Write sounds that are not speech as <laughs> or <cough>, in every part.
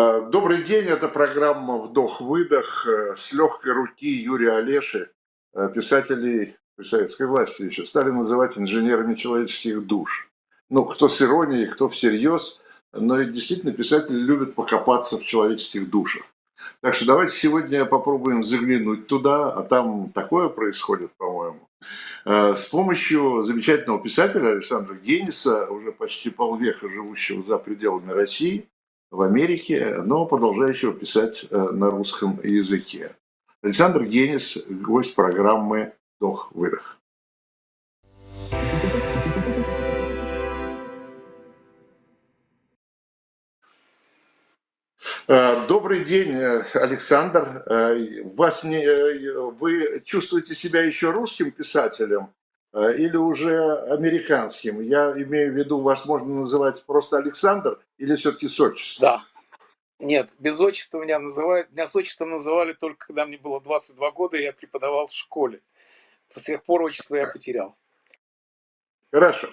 Э, добрый день, это программа «Вдох-выдох» э, с легкой руки Юрия Олеши, э, писателей при советской власти еще стали называть инженерами человеческих душ. Ну, кто с иронией, кто всерьез, но действительно писатели любят покопаться в человеческих душах. Так что давайте сегодня попробуем заглянуть туда, а там такое происходит, по-моему. С помощью замечательного писателя Александра Гениса, уже почти полвека живущего за пределами России, в Америке, но продолжающего писать на русском языке. Александр Генис, гость программы Вдох-выдох. Э, добрый день, э, Александр. Э, вас не, вы чувствуете себя еще русским писателем или уже американским? Я имею в виду, вас можно называть просто Александр или все-таки с отчеством? Да. Нет, без отчества меня называют. Меня с отчеством называли только когда мне было 22 года, и я преподавал в школе. С тех пор отчество я потерял. Хорошо.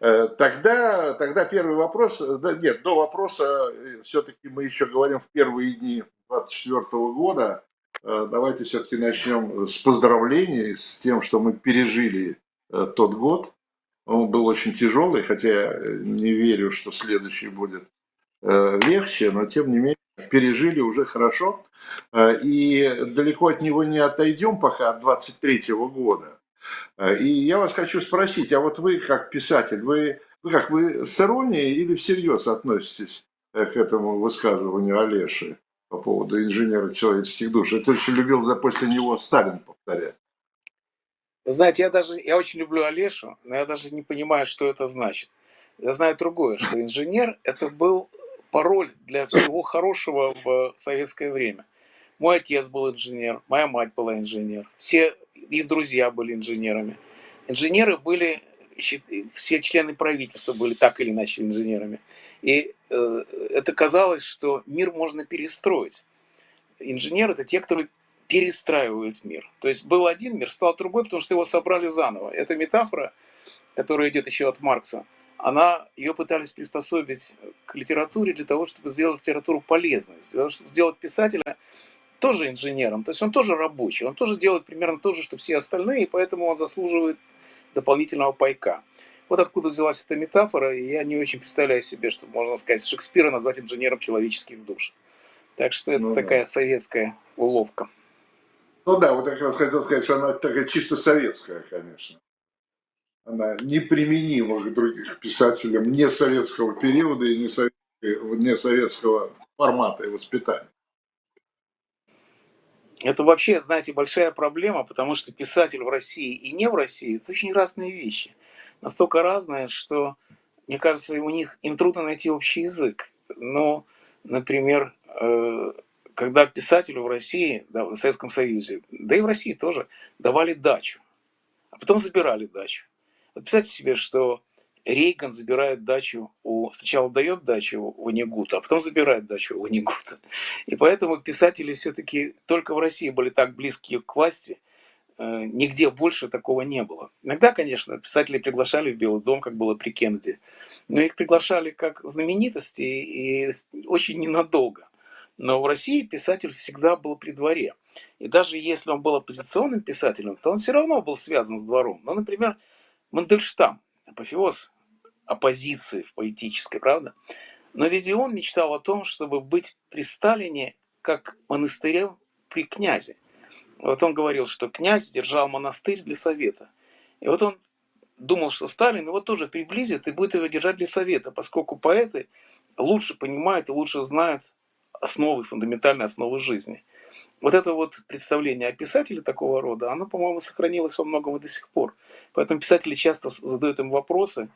Э, тогда, тогда первый вопрос, э, да, нет, до вопроса, э, все-таки мы еще говорим в первые дни 24 года, давайте все-таки начнем с поздравлений, с тем, что мы пережили тот год. Он был очень тяжелый, хотя я не верю, что следующий будет легче, но тем не менее пережили уже хорошо. Э, и далеко от него не отойдем пока, от 23 года. Э, и я вас хочу спросить, а вот вы как писатель, вы, вы как, вы с иронией или всерьез относитесь э, к этому высказыванию Олеши по поводу инженера человеческих душ? Это очень любил за после него Сталин повторять. Вы знаете, я даже, я очень люблю Олешу, но я даже не понимаю, что это значит. Я знаю другое, что инженер это был пароль для всего хорошего в советское время. Мой отец был инженер, моя мать была инженер, все их друзья были инженерами. Инженеры были, все члены правительства были так или иначе инженерами. И э, это казалось, что мир можно перестроить. Инженеры – это те, которые перестраивают мир. То есть был один мир, стал другой, потому что его собрали заново. Это метафора, которая идет еще от Маркса – она, ее пытались приспособить к литературе для того, чтобы сделать литературу полезной, для того, чтобы сделать писателя тоже инженером, то есть он тоже рабочий, он тоже делает примерно то же, что все остальные, и поэтому он заслуживает дополнительного пайка. Вот откуда взялась эта метафора, и я не очень представляю себе, что можно сказать, Шекспира назвать инженером человеческих душ. Так что это ну, такая да. советская уловка. Ну да, вот я как раз хотел сказать, что она такая чисто советская, конечно она неприменима к другим писателям не советского периода и не, советского, формата и воспитания. Это вообще, знаете, большая проблема, потому что писатель в России и не в России – это очень разные вещи. Настолько разные, что, мне кажется, у них им трудно найти общий язык. Но, например, э, когда писателю в России, да, в Советском Союзе, да и в России тоже, давали дачу, а потом забирали дачу. Вот представьте себе, что Рейган забирает дачу у... Сначала дает дачу у Ванигута, а потом забирает дачу у Ванигута. И поэтому писатели все-таки только в России были так близки к власти, э, нигде больше такого не было. Иногда, конечно, писатели приглашали в Белый дом, как было при Кеннеди, но их приглашали как знаменитости и очень ненадолго. Но в России писатель всегда был при дворе. И даже если он был оппозиционным писателем, то он все равно был связан с двором. Ну, например, Мандельштам, апофеоз оппозиции в поэтической, правда? Но ведь и он мечтал о том, чтобы быть при Сталине как монастырем при князе. Вот он говорил, что князь держал монастырь для совета. И вот он думал, что Сталин его тоже приблизит и будет его держать для совета, поскольку поэты лучше понимают и лучше знают основы, фундаментальные основы жизни. Вот это вот представление о писателе такого рода, оно, по-моему, сохранилось во многом и до сих пор. Поэтому писатели часто задают им вопросы,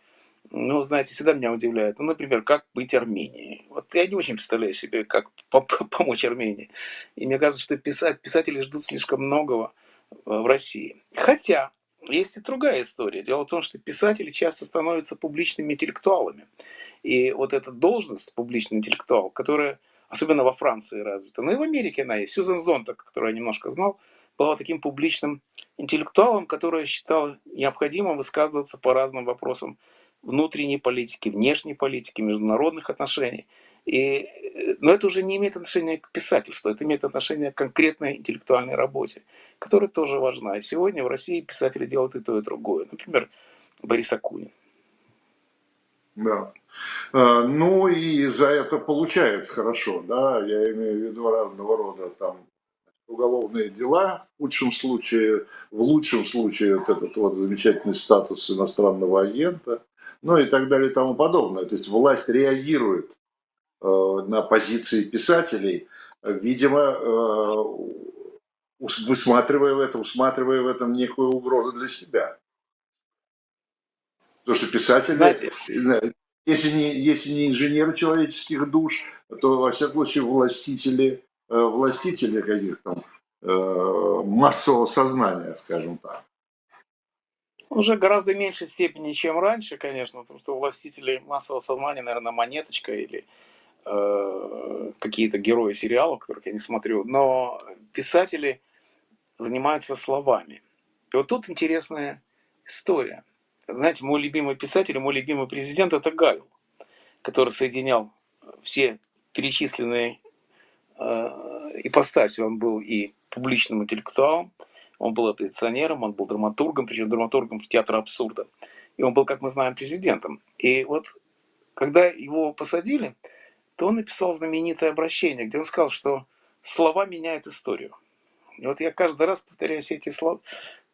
ну, знаете, всегда меня удивляет. Ну, например, как быть Арменией? Вот я не очень представляю себе, как <laughs> помочь Армении. И мне кажется, что писать, писатели ждут слишком многого э, в России. Хотя, есть и другая история. Дело в том, что писатели часто становятся публичными интеллектуалами. И вот эта должность, публичный интеллектуал, которая особенно во Франции развита, но и в Америке она есть. Сьюзен Зонтак, которую я немножко знал, была таким публичным интеллектуалом, которая считала необходимым высказываться по разным вопросам внутренней политики, внешней политики, международных отношений. И, но это уже не имеет отношения к писательству, это имеет отношение к конкретной интеллектуальной работе, которая тоже важна. И сегодня в России писатели делают и то, и другое. Например, Борис Акунин. Да. А, ну и за это получают хорошо, да, я имею в виду разного рода там уголовные дела, в худшем случае, в лучшем случае вот этот вот замечательный статус иностранного агента, ну и так далее и тому подобное. То есть власть реагирует э, на позиции писателей, видимо, э, высматривая в этом, усматривая в этом некую угрозу для себя. Потому что писатели, Знаете, если не, если не инженеры человеческих душ, то, во всяком случае, властители, э, властители каких там э, массового сознания, скажем так. Уже гораздо меньшей степени, чем раньше, конечно, потому что властители массового сознания, наверное, монеточка или э, какие-то герои сериалов, которых я не смотрю, но писатели занимаются словами. И вот тут интересная история. Знаете, мой любимый писатель, мой любимый президент – это Гайл, который соединял все перечисленные э, ипостаси. Он был и публичным интеллектуалом, он был оппозиционером, он был драматургом, причем драматургом в театре абсурда. И он был, как мы знаем, президентом. И вот когда его посадили, то он написал знаменитое обращение, где он сказал, что слова меняют историю. И вот я каждый раз повторяю эти слова,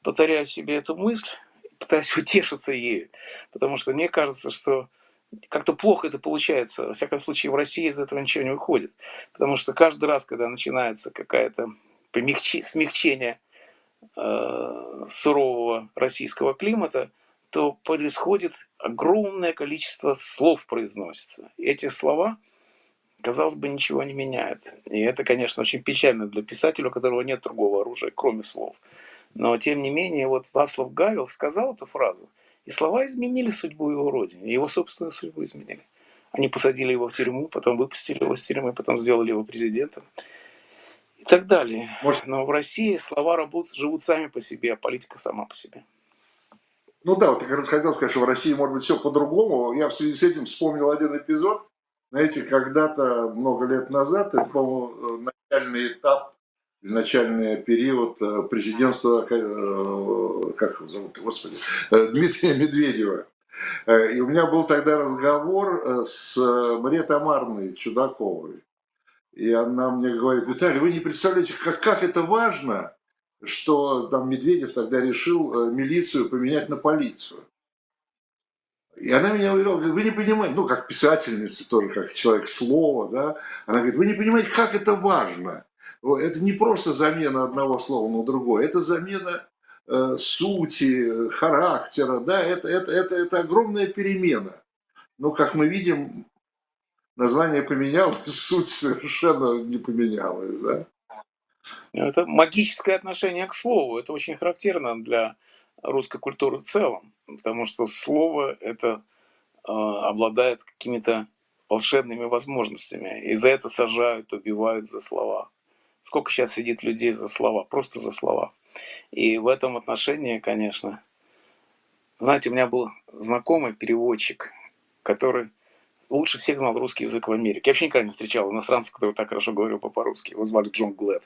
повторяю себе эту мысль, пытаюсь <laughs> утешиться ею, потому что мне кажется, что как-то плохо это получается. Во всяком случае, в России из этого ничего не выходит. Потому что каждый раз, когда начинается какая-то смягчение э, сурового российского климата, то происходит огромное количество слов произносится. Эти слова, казалось бы, ничего не меняют. И это, конечно, очень печально для писателя, у которого нет другого оружия, кроме слов. Но, тем не менее, вот Васлав Гавел сказал эту фразу, и слова изменили судьбу его родины, его собственную судьбу изменили. Они посадили его в тюрьму, потом выпустили его из тюрьмы, потом сделали его президентом и так далее. Но в России слова работают, живут сами по себе, а политика сама по себе. Ну да, вот я как раз хотел сказать, что в России может быть все по-другому. Я в связи с этим вспомнил один эпизод. Знаете, когда-то, много лет назад, это, по-моему, начальный этап начальный период э, президентства, э, как его зовут, господи, э, Дмитрия Медведева. И у меня был тогда разговор с Марией Тамарной Чудаковой. И она мне говорит, Виталий, вы не представляете, как, как это важно, что там Медведев тогда решил милицию поменять на полицию. И она меня уверяла, вы не понимаете, ну, как писательница тоже, как человек слова, да, она говорит, вы не понимаете, как это важно – это не просто замена одного слова на другое, это замена э, сути, характера, да, это, это, это, это огромная перемена. Но, как мы видим, название поменялось, <laughs> суть совершенно не поменялась, да. Это магическое отношение к слову. Это очень характерно для русской культуры в целом, потому что слово это э, обладает какими-то волшебными возможностями, и за это сажают, убивают за слова. Сколько сейчас сидит людей за слова, просто за слова. И в этом отношении, конечно, знаете, у меня был знакомый переводчик, который лучше всех знал русский язык в Америке. Я вообще никогда не встречал иностранца, который так хорошо говорил по-русски. Его звали Джон Глэд.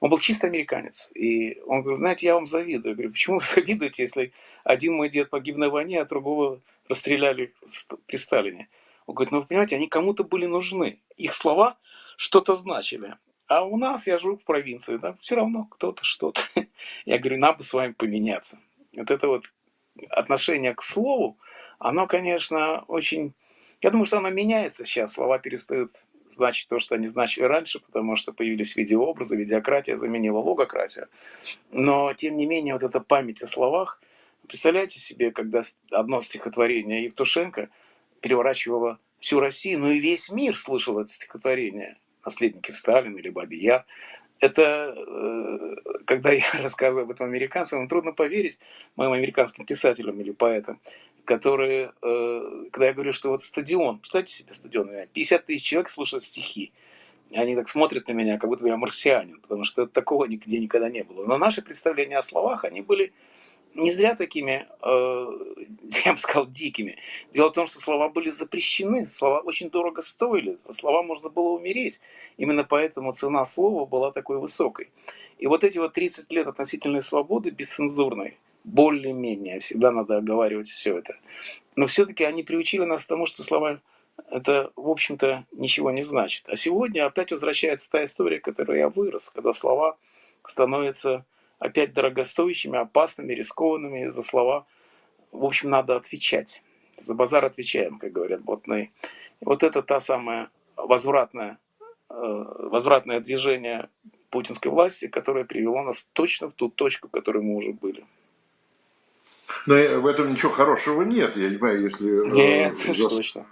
Он был чисто американец. И он говорит, знаете, я вам завидую. Я говорю, почему вы <laughs> завидуете, если один мой дед погиб на войне, а другого расстреляли при Сталине? Он говорит, ну вы понимаете, они кому-то были нужны. Их слова что-то значили. А у нас, я живу в провинции, да, все равно кто-то что-то. <laughs> Я говорю, надо с вами поменяться. Вот это вот отношение к слову, оно, конечно, очень... Я думаю, что оно меняется сейчас. Слова перестают значить то, что они значили раньше, потому что появились видеообразы, видеократия заменила логократию. Но, тем не менее, вот эта память о словах, представляете себе, когда одно стихотворение Евтушенко переворачивало всю Россию, ну и весь мир слышал это стихотворение – наследники Сталина или Баби Яр. Это, э, когда я <laughs> рассказываю об этом американцам, им трудно поверить, моим американским писателям или поэтам, которые, э, когда я говорю, что вот стадион, представьте себе стадион, 50 тысяч человек слушают стихи, они так смотрят на меня, как будто я марсианин, потому что такого нигде никогда не было. Но наши представления о словах, они были не зря такими, э, <laughs> я бы сказал, дикими. Дело в том, что слова были запрещены, слова очень дорого стоили, за слова можно было умереть. Именно поэтому цена слова была такой высокой. И вот эти вот 30 лет относительной свободы бесцензурной, более-менее, всегда надо оговаривать все это. Но все-таки они приучили нас к тому, что слова это, в общем-то, ничего не значит. А сегодня опять возвращается та история, которой я вырос, когда слова становятся опять дорогостоящими, опасными, рискованными. За слова, в общем, надо отвечать. За базар отвечаем, как говорят блатные. Вот это та самая возвратная, э, возвратное движение путинской власти, которое привело нас точно в ту точку, в которой мы уже были. Но в этом ничего хорошего нет, я не понимаю, если... Э, нет, за, точно.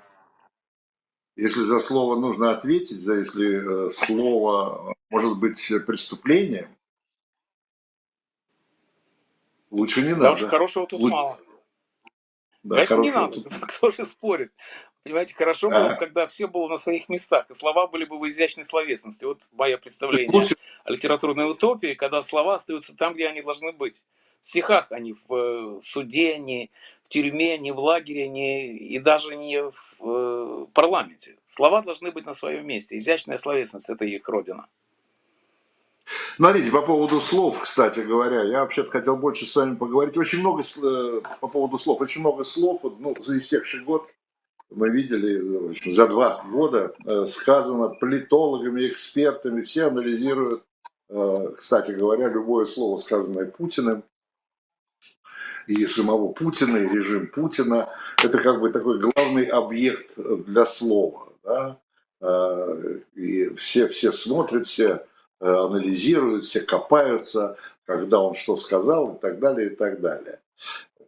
Если за слово нужно ответить, за если э, слово может быть преступлением, лучше не надо. Даже хорошего тут Лучше... мало. Да, Конечно, не надо, тут... <laughs> кто же спорит. Понимаете, хорошо было бы, когда все было на своих местах, и слова были бы в изящной словесности. Вот мое представление о литературной утопии, когда слова остаются там, где они должны быть. В стихах они в э, суде, не в тюрьме, не в лагере, не, и даже не в э, парламенте. Слова должны быть на своем месте. Изящная словесность – это их родина. Смотрите, по поводу слов, кстати говоря, я вообще-то хотел больше с вами поговорить. Очень много э, по поводу слов, очень много слов, ну, за истекший год мы видели, общем, за два года сказано политологами, экспертами, все анализируют, кстати говоря, любое слово, сказанное Путиным, и самого Путина, и режим Путина, это как бы такой главный объект для слова. Да? И все, все смотрят, все Э, анализируют, все копаются, когда он что сказал и так далее, и так далее.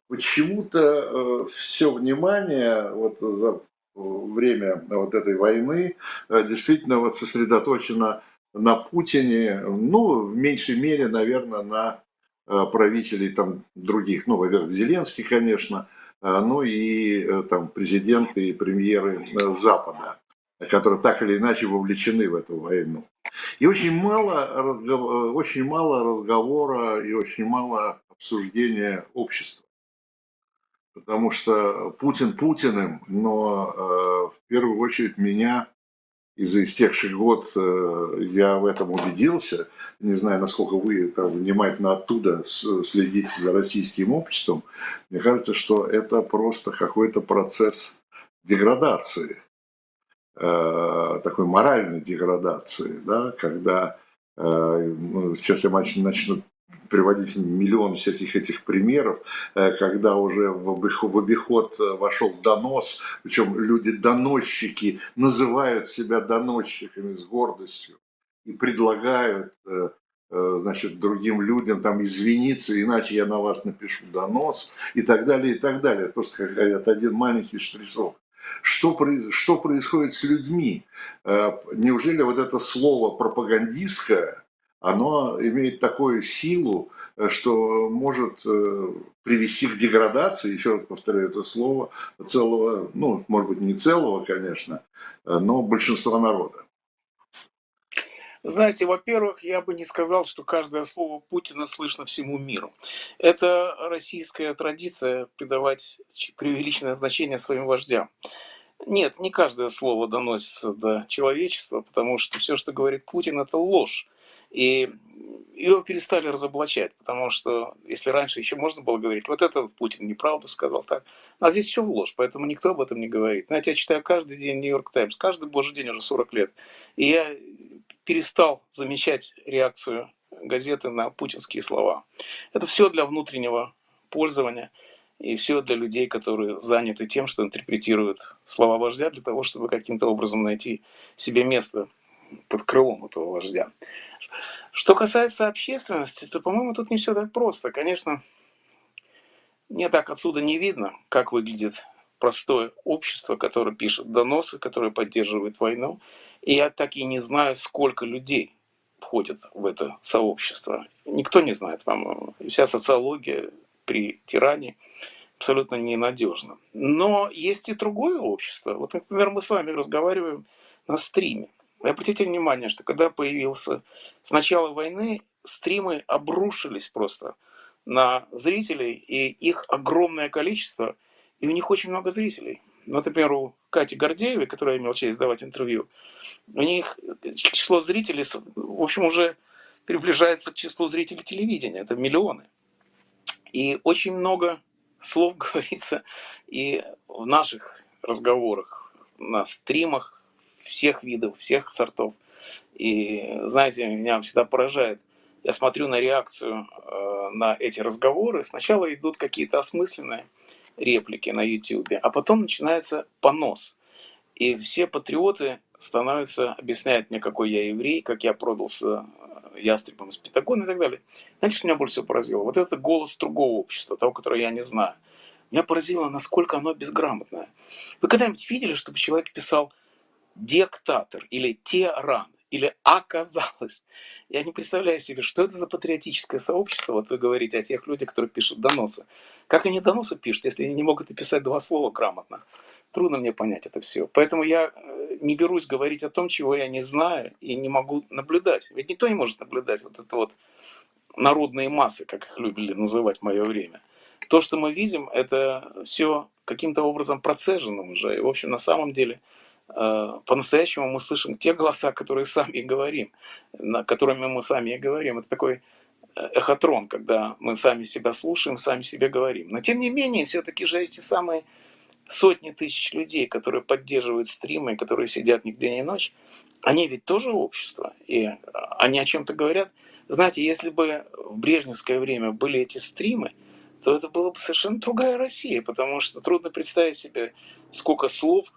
Почему-то э, все внимание вот за время вот этой войны э, действительно вот сосредоточено на Путине, ну, в меньшей мере, наверное, на правителей там других, ну, во-первых, Зеленский, конечно, ну и там президенты и премьеры Запада, которые так или иначе вовлечены в эту войну. И очень мало, очень мало разговора и очень мало обсуждения общества. Потому что Путин Путиным, но э, в первую очередь меня из-за истекший год э, я в этом убедился. Не знаю, насколько вы там, внимательно оттуда следите за российским обществом. Мне кажется, что это просто какой-то процесс деградации Э, такой моральной деградации, да, когда э, ну, сейчас я начну приводить миллион всяких этих примеров, э, когда уже в обиход, обиход вошел донос, причем люди-доносчики называют себя доносчиками с гордостью и предлагают значит, другим людям там извиниться, иначе я на вас напишу донос и так далее, и так далее. Просто как говорят, один маленький штришок. Что, что происходит с людьми? Э, неужели вот это слово пропагандистское, оно имеет такую силу, э, что может э, привести к деградации, еще раз повторяю это слово, целого, ну, может быть, не целого, конечно, но большинства народа. Знаете, во-первых, я бы не сказал, что каждое слово Путина слышно всему миру. Это российская традиция придавать преувеличенное значение своим вождям. Нет, не каждое слово доносится до человечества, потому что все, что говорит Путин, это ложь. И его перестали разоблачать, потому что если раньше еще можно было говорить, вот это Путин неправду сказал, так, а здесь все в ложь, поэтому никто об этом не говорит. Знаете, я читаю каждый день Нью-Йорк Таймс, каждый божий день уже 40 лет, и я перестал замечать реакцию газеты на путинские слова. Это все для внутреннего пользования и все для людей, которые заняты тем, что интерпретируют слова вождя для того, чтобы каким-то образом найти себе место под крылом этого вождя. Что касается общественности, то, по-моему, тут не все так просто. Конечно, мне так отсюда не видно, как выглядит простое общество, которое пишет доносы, которое поддерживает войну, и я так и не знаю, сколько людей входит в это сообщество. Никто не знает, по-моему. Вся социология при тиране абсолютно ненадежна. Но есть и другое общество. Вот, например, мы с вами разговариваем на стриме. И обратите внимание, что когда появился с начала войны, стримы обрушились просто на зрителей, и их огромное количество, и у них очень много зрителей. Вот, например, у Кати Гордеевой, которая имел честь давать интервью, у них число зрителей, в общем, уже приближается к числу зрителей телевидения. Это миллионы. И очень много слов <laughs> говорится и в наших разговорах, на стримах всех видов, всех сортов. И, знаете, меня всегда поражает, я смотрю на реакцию э, на эти разговоры, сначала идут какие-то осмысленные реплики на YouTube, а потом начинается понос. И все патриоты становятся, объясняют мне, какой я еврей, как я продался э, ястребом из Пентагона и так далее. Знаете, что меня больше всего поразило? Вот это голос другого общества, того, которое я не знаю. Меня поразило, насколько оно безграмотное. Вы когда-нибудь видели, чтобы человек писал «диктатор» или «тиран»? или оказалось. Я не представляю себе, что это за патриотическое сообщество. Вот вы говорите о тех людях, которые пишут доносы. Как они доносы пишут, если они не могут написать два слова грамотно? Трудно мне понять это все. Поэтому я э, не берусь говорить о том, чего я не знаю и не могу наблюдать. Ведь никто не может наблюдать вот это вот народные массы, как их любили называть в мое время. То, что мы видим, это все каким-то образом процежено уже. И, в общем, на самом деле – по-настоящему мы слышим те голоса, которые сами говорим, на которыми мы сами и говорим. Это такой э, эхотрон, когда мы сами себя слушаем, сами себе говорим. Но тем не менее, все-таки же эти самые сотни тысяч людей, которые поддерживают стримы, которые сидят ни день, ни ночь, они ведь тоже общество, и э, они о чем-то говорят. Знаете, если бы в брежневское время были эти стримы, то это была бы совершенно другая Россия, потому что трудно представить себе, сколько слов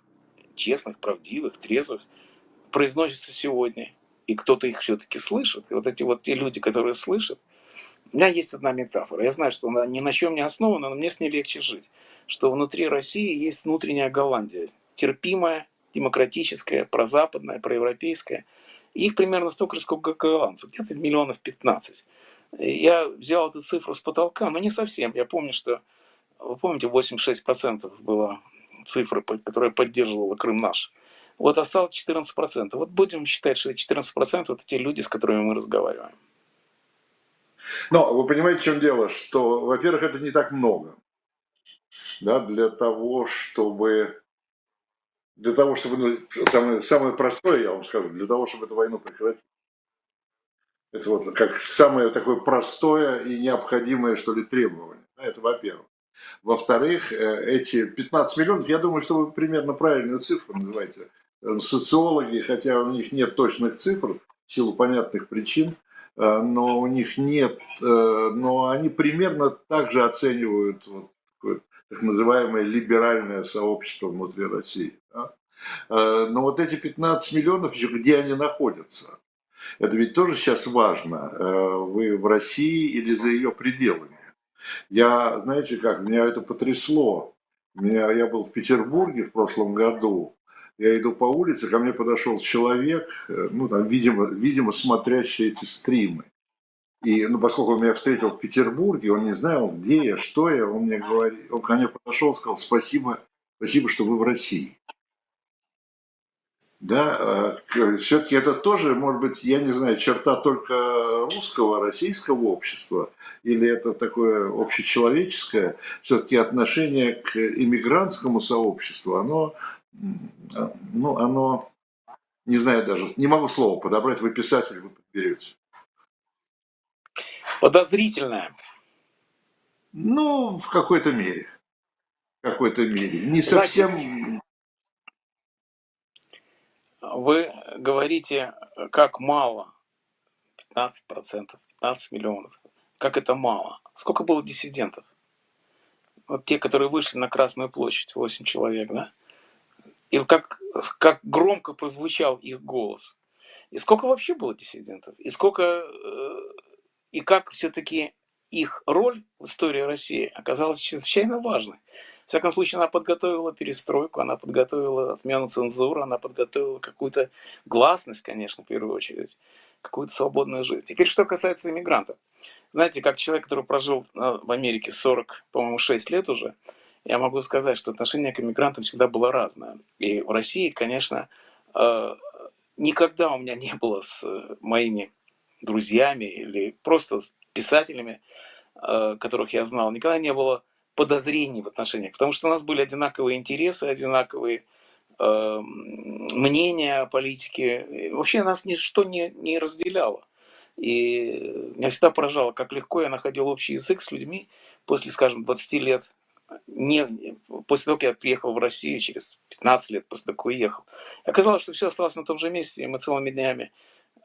честных, правдивых, трезвых, произносится сегодня. И кто-то их все-таки слышит. И вот эти вот те люди, которые слышат, у меня есть одна метафора. Я знаю, что она ни на чем не основана, но мне с ней легче жить. Что внутри России есть внутренняя Голландия. Терпимая, демократическая, прозападная, проевропейская. И их примерно столько же, сколько голландцев. Где-то миллионов 15. Я взял эту цифру с потолка, но не совсем. Я помню, что, вы помните, 86% было цифры, которая поддерживала Крым наш. Вот осталось 14%. Вот будем считать, что 14% это те люди, с которыми мы разговариваем. Но вы понимаете, в чем дело? Что, во-первых, это не так много. Да, для того, чтобы для того, чтобы, ну, самое, самое простое, я вам скажу, для того, чтобы эту войну прекратить. Это вот как самое такое простое и необходимое, что ли, требование. Это во-первых. Во-вторых, э, эти 15 миллионов, я думаю, что вы примерно правильную цифру называете. Э, социологи, хотя у них нет точных цифр, в силу понятных причин, э, но у них нет, но они примерно так же оценивают вот такое, так называемое либеральное сообщество внутри России. Да? Но вот эти 15 миллионов, где они находятся? Это ведь тоже сейчас важно. Вы в России или за ее пределами? Я, знаете как, меня это потрясло. Меня, я был в Петербурге в прошлом году, я иду по улице, ко мне подошел человек, э, ну там, видимо, видимо, смотрящий эти стримы. И, ну, поскольку он меня встретил в Петербурге, он не знал, где я, что я, он мне говорит, он ко мне подошел, сказал, спасибо, спасибо, что вы в России да, э, все-таки это тоже, может быть, я не знаю, черта только русского, российского общества, или это такое общечеловеческое, все-таки отношение к иммигрантскому сообществу, оно, ну, оно, не знаю даже, не могу слово подобрать, вы писатель, вы подберете. Подозрительное. Ну, в какой-то мере. В какой-то мере. Не совсем вы говорите, как мало. 15%, 15 миллионов. Как это мало. Сколько было диссидентов? Вот те, которые вышли на Красную площадь, 8 человек, да? И как, как громко прозвучал их голос. И сколько вообще было диссидентов? И сколько... Э, и как все-таки их роль в истории России оказалась чрезвычайно важной. Всяком случае, она подготовила перестройку, она подготовила отмену цензуры, она подготовила какую-то гласность, конечно, в первую очередь, какую-то свободную жизнь. Теперь, что касается иммигрантов. Знаете, как человек, который прожил э, в Америке 40, по-моему, 6 лет уже, я могу сказать, что отношение к иммигрантам всегда было разное. И в России, конечно, э, никогда у меня не было с моими друзьями или просто с писателями э, которых я знал, никогда не было подозрений в отношениях, потому что у нас были одинаковые интересы, одинаковые э, мнения о политике. Вообще нас ничто не, не разделяло. И меня всегда поражало, как легко я находил общий язык с людьми после, скажем, 20 лет не, после того, как я приехал в Россию, через 15 лет после того, как уехал, оказалось, что все осталось на том же месте, и мы целыми днями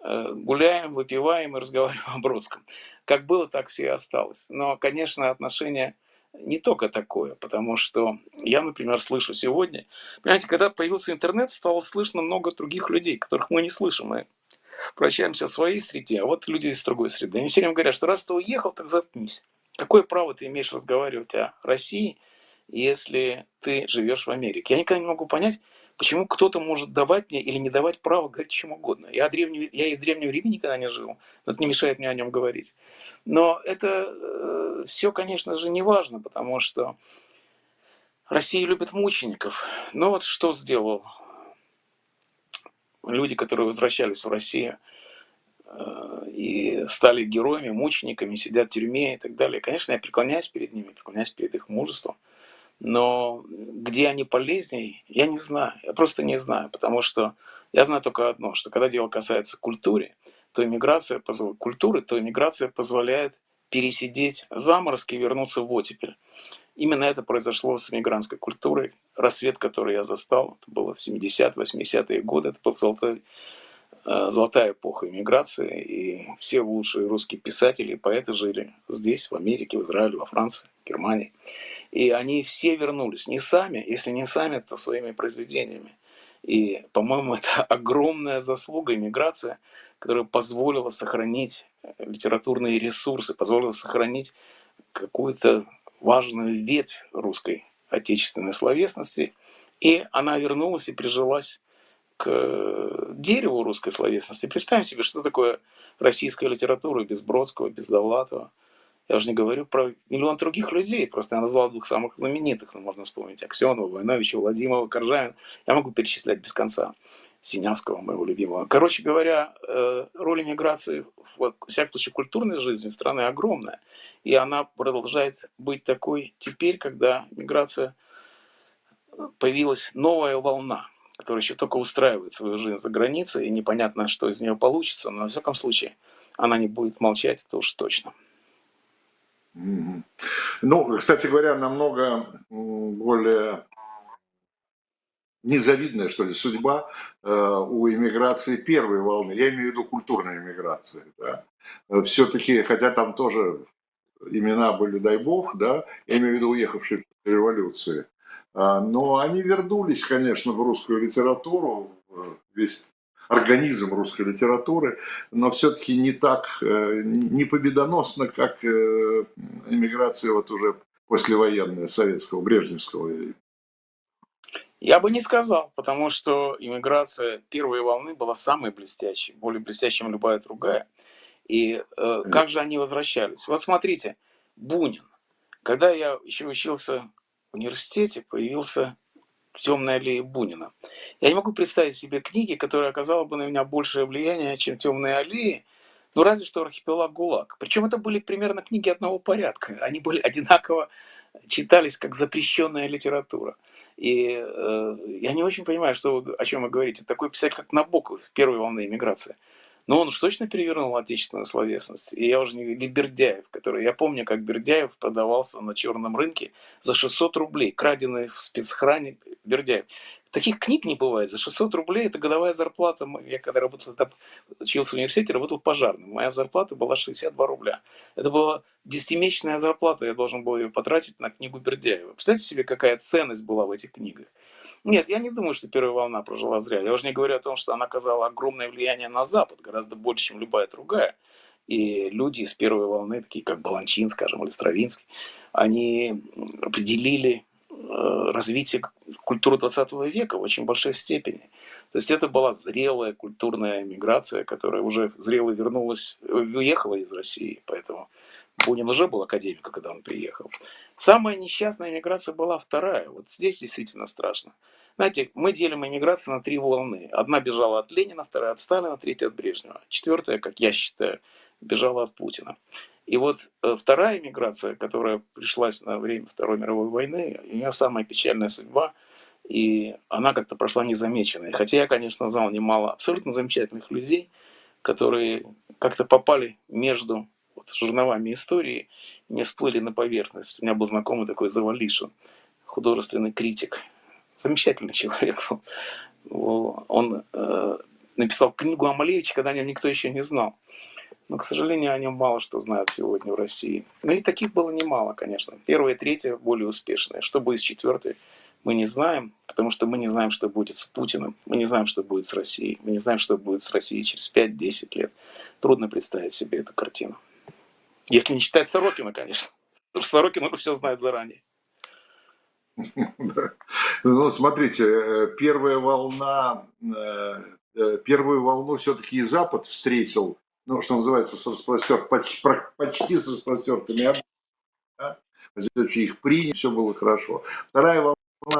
э, гуляем, выпиваем и разговариваем о Бродском. Как было, так все и осталось. Но, конечно, отношение не только такое, потому что я, например, слышу сегодня, понимаете, когда появился интернет, стало слышно много других людей, которых мы не слышим. Мы прощаемся в своей среде, а вот люди из другой среды. Они все время говорят, что раз ты уехал, так заткнись. Какое право ты имеешь разговаривать о России, если ты живешь в Америке? Я никогда не могу понять, почему кто-то может давать мне или не давать право говорить чем угодно. Я, древнем, я и в Древнем Риме никогда не жил, но это не мешает мне о нем говорить. Но это э, все, конечно же, не важно, потому что Россия любит мучеников. Но вот что сделал люди, которые возвращались в Россию – Э, и стали героями, мучениками, сидят в тюрьме и так далее. Конечно, я преклоняюсь перед ними, преклоняюсь перед их мужеством. Но где они полезнее, я не знаю. Я просто не знаю, потому что я знаю только одно, что когда дело касается культуры, то иммиграция, культуры, то иммиграция позволяет пересидеть заморозки и вернуться в оттепель. Именно это произошло с иммигрантской культурой. Рассвет, который я застал, это было в 70-80-е е годы, это был золотой Э, золотая эпоха иммиграции, и все лучшие русские писатели и поэты жили здесь, в Америке, в Израиле, во Франции, Германии. И они все вернулись, не сами, если не сами, то своими произведениями. И, по-моему, <laughs> это огромная заслуга иммиграции, которая позволила сохранить литературные ресурсы, позволила сохранить какую-то важную ветвь русской отечественной словесности. И она вернулась и прижилась к дереву русской словесности. Представим себе, что такое российская литература без Бродского, без Довлатова. Я уже не говорю про миллион других людей. Просто я назвал двух самых знаменитых. Ну, можно вспомнить Аксенова, Войновича, Владимирова, Коржавин. Я могу перечислять без конца. Синявского, моего любимого. Короче говоря, э, роль иммиграции в всяком случае культурной жизни страны огромная. И она продолжает быть такой теперь, когда миграция появилась новая волна который еще только устраивает свою жизнь за границей, и непонятно, что из нее получится, но, во всяком случае, она не будет молчать, это уж точно. Ну, кстати говоря, намного более незавидная, что ли, судьба э, у иммиграции первой волны. Я имею в виду культурной иммиграции. Да. Все-таки, хотя там тоже имена были, дай бог, да, я имею в виду уехавшие в революции, а, но они вернулись, конечно, в русскую литературу, весь организм русской литературы, но все-таки не так, э, не победоносно, как э, эмиграция вот уже послевоенная, советского, брежневского. Я бы не сказал, потому что иммиграция первой волны была самой блестящей, более блестящей, чем любая другая. И э, как же они возвращались? Вот смотрите, Бунин. Когда я еще учился университете появился «Темная аллея Бунина». Я не могу представить себе книги, которая оказала бы на меня большее влияние, чем «Темные аллеи», ну, разве что «Архипелаг ГУЛАГ». Причем это были примерно книги одного порядка. Они были <laughs> одинаково читались как запрещенная литература. И э, я не очень понимаю, что вы, о чем вы говорите. Такой писатель, как Набоков, первой волны иммиграции – но он уж точно перевернул отечественную словесность. И я уже не Бердяев, который... Я помню, как Бердяев продавался на черном рынке за 600 рублей, краденый в спецхране Бердяев. Таких книг не бывает. За 600 рублей это годовая зарплата. Я когда работал, учился в университете, работал пожарным. Моя зарплата была 62 рубля. Это была десятимесячная зарплата. Я должен был ее потратить на книгу Бердяева. Представьте себе, какая ценность была в этих книгах. Нет, я не думаю, что первая волна прожила зря. Я уже не говорю о том, что она оказала огромное влияние на Запад, гораздо больше, чем любая другая. И люди из первой волны, такие как Баланчин, скажем, или Стравинский, они определили Э, развитие культуры 20 века в очень большой степени. То есть это была зрелая культурная миграция, которая уже зрело вернулась, уехала из России, поэтому Бунин уже был академиком, когда он приехал. Самая несчастная миграция была вторая. Вот здесь действительно страшно. Знаете, мы делим иммиграцию на три волны. Одна бежала от Ленина, вторая от Сталина, третья от Брежнева. Четвертая, как я считаю, бежала от Путина. И вот э, вторая миграция, которая пришлась на время Второй мировой войны, у нее самая печальная судьба, и она как-то прошла незамеченной. Хотя я, конечно, знал немало абсолютно замечательных людей, которые как-то попали между вот, жерновами истории не всплыли на поверхность. У меня был знакомый такой Завалишин, художественный критик, замечательный человек. Он э, написал книгу о Малевиче, когда о нем никто еще не знал. Но, к сожалению, о нем мало что знают сегодня в России. Ну и таких было немало, конечно. Первая и третья более успешные. Что будет с четвертой, мы не знаем, потому что мы не знаем, что будет с Путиным. Мы не знаем, что будет с Россией. Мы не знаем, что будет с Россией через 5-10 лет. Трудно представить себе эту картину. Если не считать Сорокина, конечно. Сорокин уже все знает заранее. Ну, смотрите, э, первая волна, э, э, первую волну все-таки и Запад встретил, ну, что называется, с распростер, почти, почти с распростертыми их приняли, все было хорошо. Вторая волна,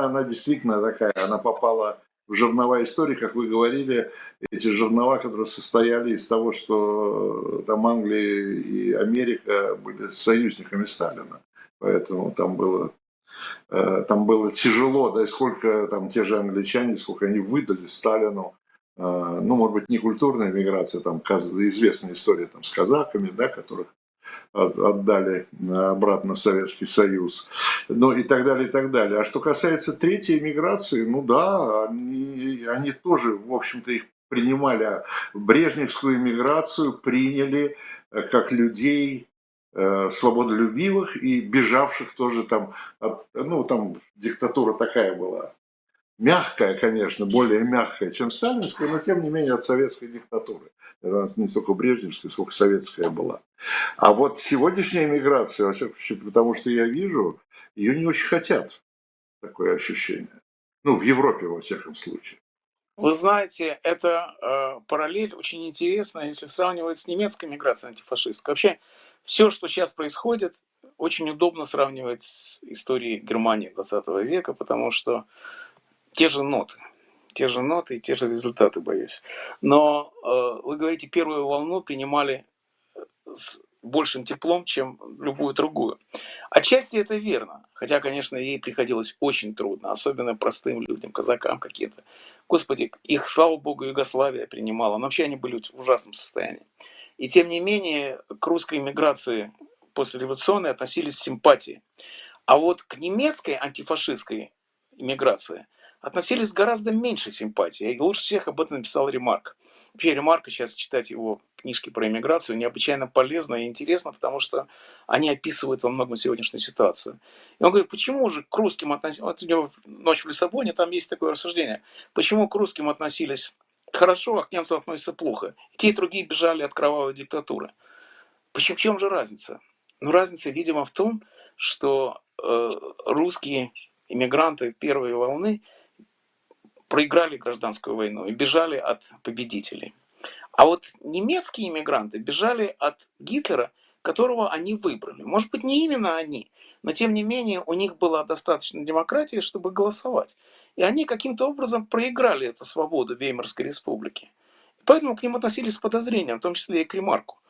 она действительно такая, она попала жернова истории, как вы говорили, эти жернова, которые состояли из того, что там Англия и Америка были союзниками Сталина. Поэтому там было Э, там было тяжело, да и сколько там те же англичане, сколько они выдали Сталину, э, ну, может быть, не культурная миграция, там известная история там, с казаками, да, которых отдали обратно в Советский Союз, ну и так далее, и так далее. А что касается третьей миграции, ну да, они, они тоже, в общем-то, их принимали, брежневскую миграцию приняли э, как людей, Э, свободолюбивых и бежавших тоже там, от, ну там диктатура такая была, мягкая, конечно, более мягкая, чем сталинская, но тем не менее от советской диктатуры. Это не столько брежневская, сколько советская была. А вот сегодняшняя миграция, во всяком случае, потому что я вижу, ее не очень хотят. Такое ощущение. Ну, в Европе, во всяком случае. Вы знаете, это э, параллель очень интересная, если сравнивать с немецкой миграцией антифашистской. Вообще, все, что сейчас происходит, очень удобно сравнивать с историей Германии 20 века, потому что те же ноты, те же ноты и те же результаты, боюсь. Но э, вы говорите, первую волну принимали э, с большим теплом, чем любую другую. Отчасти это верно, хотя, конечно, ей приходилось очень трудно, особенно простым людям, казакам каким-то. Господи, их, слава богу, Югославия принимала, но вообще они были в ужасном состоянии. И тем не менее к русской иммиграции после революционной относились с симпатией. А вот к немецкой антифашистской иммиграции относились с гораздо меньшей симпатией. И лучше всех об этом написал Ремарк. Вообще Ремарка сейчас читать его книжки про иммиграцию необычайно полезно и интересно, потому что они описывают во многом сегодняшнюю ситуацию. И он говорит, почему же к русским относились... Вот у него «Ночь в Лиссабоне», там есть такое рассуждение. Почему к русским относились хорошо, а к немцам относятся плохо. И те и другие бежали от кровавой диктатуры. Почему, в чем же разница? Ну, разница, видимо, в том, что э, русские иммигранты первой волны проиграли гражданскую войну и бежали от победителей. А вот немецкие иммигранты бежали от Гитлера, которого они выбрали. Может быть, не именно они, но тем не менее у них была достаточно демократии, чтобы голосовать. И они каким-то образом проиграли эту свободу Веймарской республики. Поэтому к ним относились с подозрением, в том числе и к Ремарку,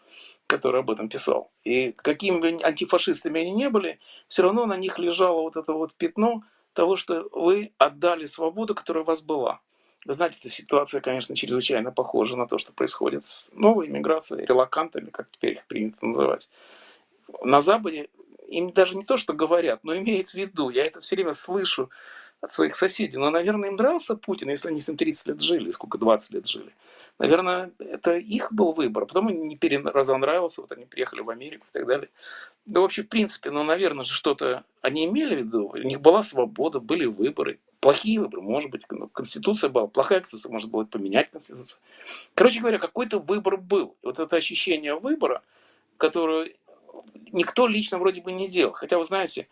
который об этом писал. И какими бы антифашистами они не были, все равно на них лежало вот это вот пятно того, что вы отдали свободу, которая у вас была. Вы знаете, эта ситуация, конечно, чрезвычайно похожа на то, что происходит с новой иммиграцией, релакантами, как теперь их принято называть. На Западе им даже не то, что говорят, но имеют в виду. Я это все время слышу от своих соседей. Но, наверное, им нравился Путин, если они с ним 30 лет жили, сколько, 20 лет жили. Наверное, это их был выбор. Потом им не разонравился, вот они приехали в Америку и так далее. Да вообще, в принципе, ну, наверное же, что-то они имели в виду. У них была свобода, были выборы. Плохие выборы, может быть, ну, конституция была, плохая конституция, может было поменять конституцию. Короче говоря, какой-то выбор был. Вот это ощущение выбора, которое никто лично вроде бы не делал. Хотя, вы знаете,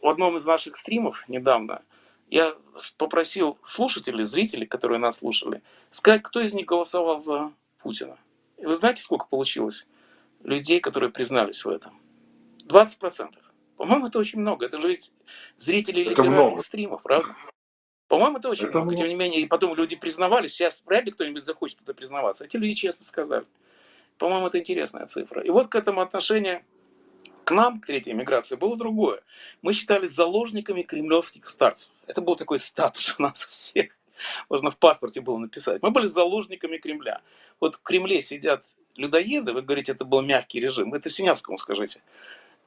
в одном из наших стримов недавно я попросил слушателей, зрителей, которые нас слушали, сказать, кто из них голосовал за Путина. И вы знаете, сколько получилось людей, которые признались в этом? 20%. По-моему, это очень много. Это же ведь зрители либеральных стримов, правда? По-моему, это очень это много. много. Тем не менее, и потом люди признавались. Сейчас вряд ли кто-нибудь захочет туда признаваться. Эти люди честно сказали. По-моему, это интересная цифра. И вот к этому отношение к нам, к третьей миграции, было другое. Мы считались заложниками кремлевских старцев. Это был такой статус у нас <laughs> всех. Можно в паспорте было написать. Мы были заложниками Кремля. Вот в Кремле сидят людоеды, вы говорите, это был мягкий режим. Это Синявскому скажите.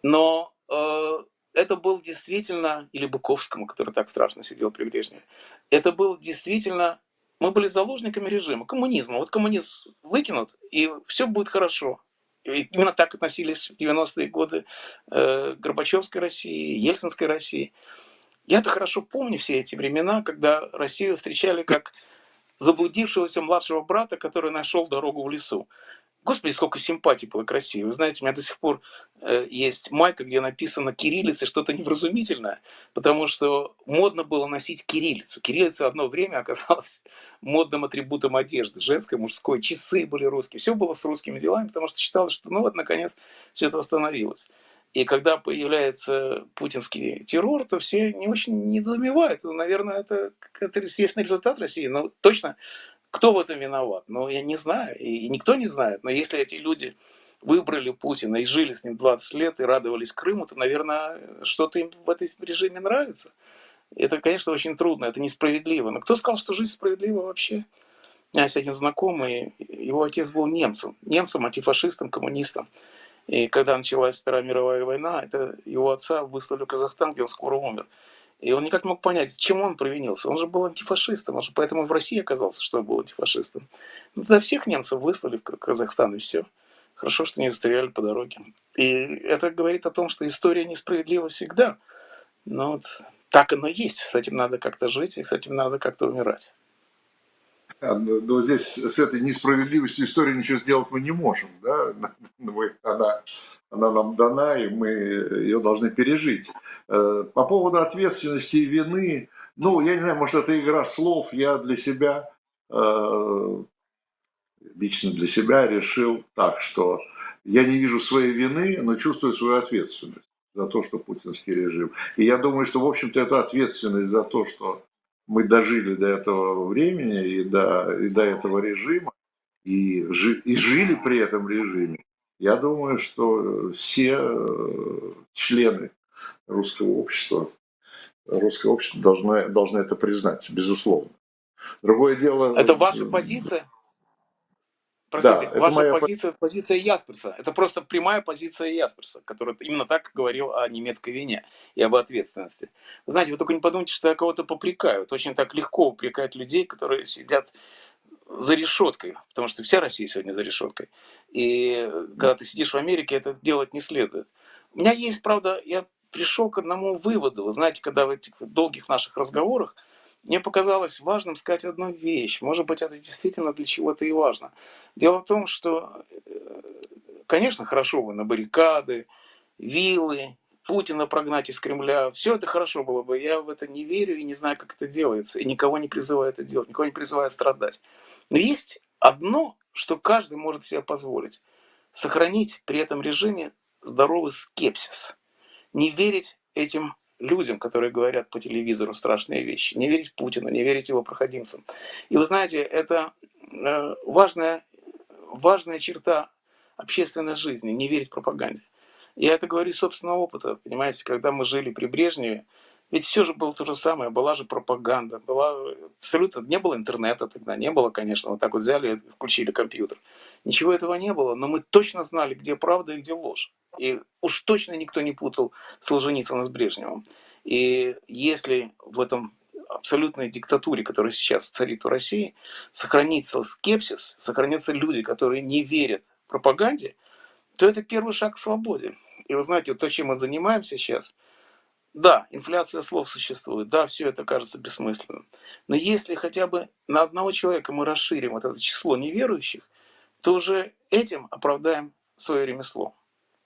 Но э, это был действительно, или Быковскому, который так страшно сидел при Брежневе, это был действительно, мы были заложниками режима, коммунизма. Вот коммунизм выкинут, и все будет хорошо. Именно так относились в 90-е годы э, Горбачевской России, Ельцинской России. Я-то хорошо помню все эти времена, когда Россию встречали как заблудившегося младшего брата, который нашел дорогу в лесу. Господи, сколько симпатий было красиво. Вы знаете, у меня до сих пор э, есть майка, где написано кириллицей что-то невразумительное, потому что модно было носить кириллицу. Кириллица одно время <laughs> оказалась модным атрибутом одежды, женской, мужской, часы были русские, все было с русскими делами, потому что считалось, что ну вот, наконец, все это восстановилось. И когда появляется путинский террор, то все не очень недоумевают. Ну, наверное, это, это естественный результат России. Но точно кто в этом виноват? Ну, я не знаю, и никто не знает. Но если эти люди выбрали Путина и жили с ним 20 лет и радовались Крыму, то, наверное, что-то им в этой режиме нравится. Это, конечно, очень трудно, это несправедливо. Но кто сказал, что жизнь справедлива вообще? У меня есть один знакомый, его отец был немцем, немцем, антифашистом, коммунистом. И когда началась Вторая мировая война, это его отца выслали в Казахстан, где он скоро умер. И он никак не мог понять, чем он провинился. Он же был антифашистом, он же поэтому в России оказался, что он был антифашистом. Ну, тогда всех немцев выслали в Казахстан, и все. Хорошо, что не застреляли по дороге. И это говорит о том, что история несправедлива всегда. Но вот так оно есть. С этим надо как-то жить, и с этим надо как-то умирать. А, но ну, здесь с этой несправедливостью истории ничего сделать мы не можем. Да? <laughs> Она она нам дана, и мы ее должны пережить. Э, по поводу ответственности и вины, ну, я не знаю, может, это игра слов, я для себя, э, лично для себя решил так, что я не вижу своей вины, но чувствую свою ответственность за то, что путинский режим. И я думаю, что, в общем-то, это ответственность за то, что мы дожили до этого времени и до, и до этого режима, и, жи, и жили при этом режиме. Я думаю, что все э, члены русского общества, русское общество должны, должны это признать, безусловно. Другое дело... Это ваша позиция? Простите, да, ваша моя... позиция, позиция Ясперса. Это просто прямая позиция Ясперса, который именно так говорил о немецкой вине и об ответственности. Вы знаете, вы только не подумайте, что я кого-то попрекаю. Это очень так легко упрекать людей, которые сидят за решеткой, потому что вся Россия сегодня за решеткой. И когда ты сидишь в Америке, это делать не следует. У меня есть, правда, я пришел к одному выводу. Вы знаете, когда в этих долгих наших разговорах мне показалось важным сказать одну вещь. Может быть, это действительно для чего-то и важно. Дело в том, что, э, конечно, хорошо бы на баррикады, виллы, Путина прогнать из Кремля. Все это хорошо было бы. Я в это не верю и не знаю, как это делается. И никого не призываю это делать, никого не призываю страдать. Но есть одно, что каждый может себе позволить. Сохранить при этом режиме здоровый скепсис. Не верить этим людям, которые говорят по телевизору страшные вещи. Не верить Путину, не верить его проходимцам. И вы знаете, это э, важная, важная черта общественной жизни, не верить пропаганде. Я это говорю из собственного опыта, понимаете, когда мы жили при Брежневе, ведь все же было то же самое, была же пропаганда, была абсолютно, не было интернета тогда, не было, конечно, вот так вот взяли и включили компьютер. Ничего этого не было, но мы точно знали, где правда и где ложь. И уж точно никто не путал Солженицына с Брежневым. И если в этом абсолютной диктатуре, которая сейчас царит в России, сохранится скепсис, сохранятся люди, которые не верят пропаганде, то это первый шаг к свободе. И вы знаете, вот то, чем мы занимаемся сейчас, да, инфляция слов существует, да, все это кажется бессмысленным. Но если хотя бы на одного человека мы расширим вот это число неверующих, то уже этим оправдаем свое ремесло.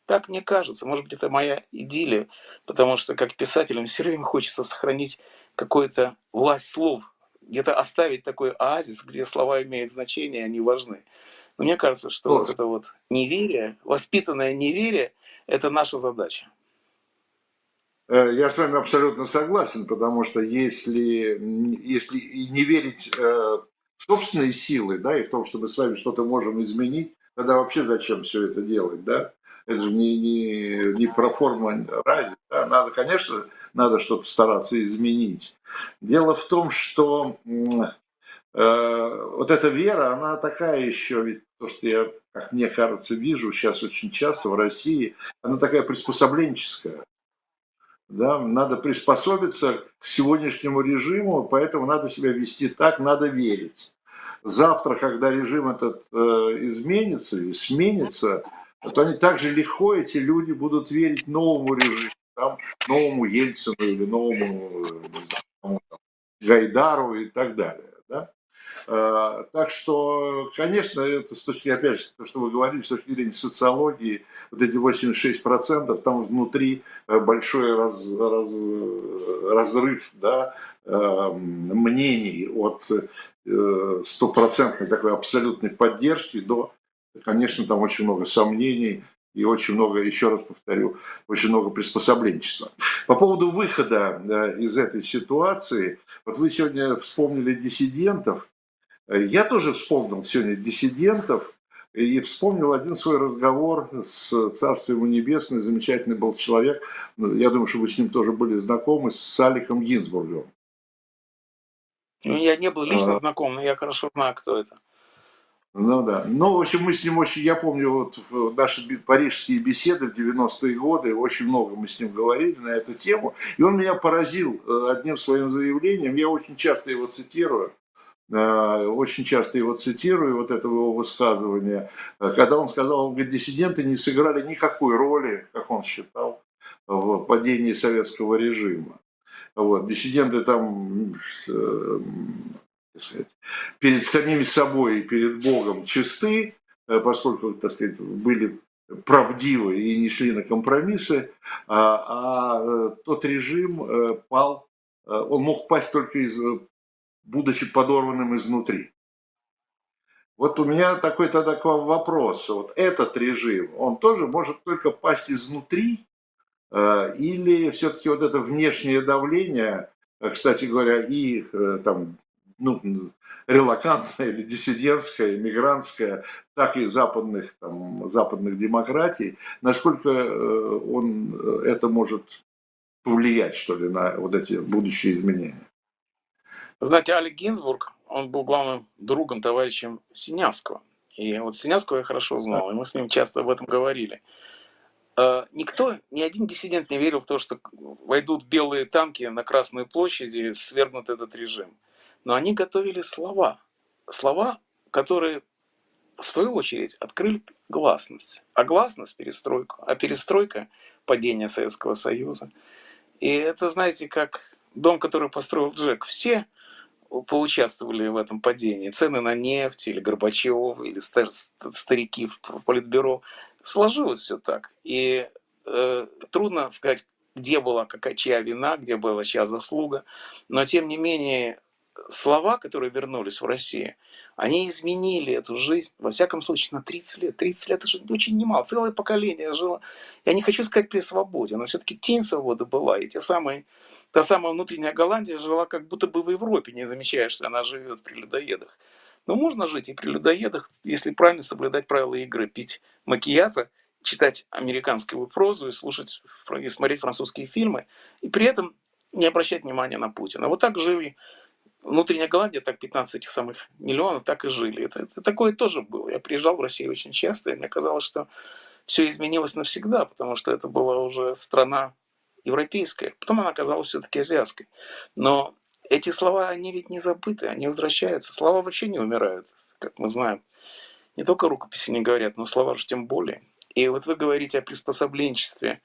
Так мне кажется, может быть, это моя идиллия, потому что как писателям все время хочется сохранить какую-то власть слов, где-то оставить такой оазис, где слова имеют значение, они важны. Но мне кажется, что вот это вот неверие, воспитанное неверие, это наша задача. Э, я с вами абсолютно согласен, потому что если, если не верить э, в собственные силы, да, и в том, что мы с вами что-то можем изменить, тогда вообще зачем все это делать, да? Это же не, не, не про форму ради, да? Надо, конечно, надо что-то стараться изменить. Дело в том, что э, вот эта вера, она такая еще, ведь то, что я, как мне кажется, вижу сейчас очень часто в России, она такая приспособленческая. Да, надо приспособиться к сегодняшнему режиму, поэтому надо себя вести так, надо верить. Завтра, когда режим этот э, изменится и сменится, то они также легко, эти люди будут верить новому режиму, там, новому Ельцину или новому знаю, Гайдару и так далее. Да? Э, так что, конечно, это с точки, опять же, то, что вы говорили, с точки зрения социологии, вот эти 86%, там внутри э, большой раз, раз, разрыв да, э, мнений от стопроцентной такой абсолютной поддержки до, конечно, там очень много сомнений, и очень много, еще раз повторю, очень много приспособленчества. По поводу выхода из этой ситуации, вот вы сегодня вспомнили диссидентов, я тоже вспомнил сегодня диссидентов и вспомнил один свой разговор с Царством ему небесное, замечательный был человек, ну, я думаю, что вы с ним тоже были знакомы, с Аликом Гинзбургом. Ну, я не был лично а... знаком, но я хорошо знаю, кто это. Ну да. Ну, в общем, мы с ним очень, я помню, вот наши парижские беседы в 90-е годы, очень много мы с ним говорили на эту тему, и он меня поразил э, одним своим заявлением, я очень часто его цитирую, Э, очень часто его цитирую, вот этого его высказывания, э, когда он сказал, он говорит, диссиденты не сыграли никакой роли, как он считал, в падении советского режима. Вот, диссиденты там, э, сказать, перед самими собой и перед Богом чисты, э, поскольку, так сказать, были правдивы и не шли на компромиссы, а, а тот режим пал, он мог пасть только из будучи подорванным изнутри. Вот у меня такой тогда к вам вопрос. Вот этот режим, он тоже может только пасть изнутри, э, или все-таки вот это внешнее давление, э, кстати говоря, и э, там, ну, релакантное или диссидентское, мигрантское, так и западных, там, западных демократий, насколько он это может повлиять, что ли, на вот эти будущие изменения? Знаете, Алик Гинзбург, он был главным другом, товарищем Синявского. И вот Синявского я хорошо знал, и мы с ним часто об этом говорили. Э, никто, ни один диссидент не верил в то, что войдут белые танки на Красную площадь и свергнут этот режим. Но они готовили слова. Слова, которые, в свою очередь, открыли гласность. А гласность – перестройку. А перестройка – падение Советского Союза. И это, знаете, как дом, который построил Джек. Все поучаствовали в этом падении. Цены на нефть, или Горбачев, или старики в Политбюро. Сложилось все так. И э, трудно сказать, где была какая чья вина, где была чья заслуга. Но тем не менее, слова, которые вернулись в Россию, они изменили эту жизнь, во всяком случае, на 30 лет. 30 лет – это же очень немало. Целое поколение жило. Я не хочу сказать при свободе, но все-таки тень свободы была. И те самые Та самая внутренняя Голландия жила как будто бы в Европе, не замечая, что она живет при людоедах. Но можно жить и при людоедах, если правильно соблюдать правила игры, пить макията, читать американскую прозу и слушать и смотреть французские фильмы, и при этом не обращать внимания на Путина. Вот так жили внутренняя Голландия, так 15 этих самых миллионов, так и жили. Это, это такое тоже было. Я приезжал в Россию очень часто, и мне казалось, что все изменилось навсегда, потому что это была уже страна европейская, потом она оказалась все-таки азиатской. Но эти слова, они ведь не забыты, они возвращаются. Слова вообще не умирают, как мы знаем. Не только рукописи не говорят, но слова же тем более. И вот вы говорите о приспособленчестве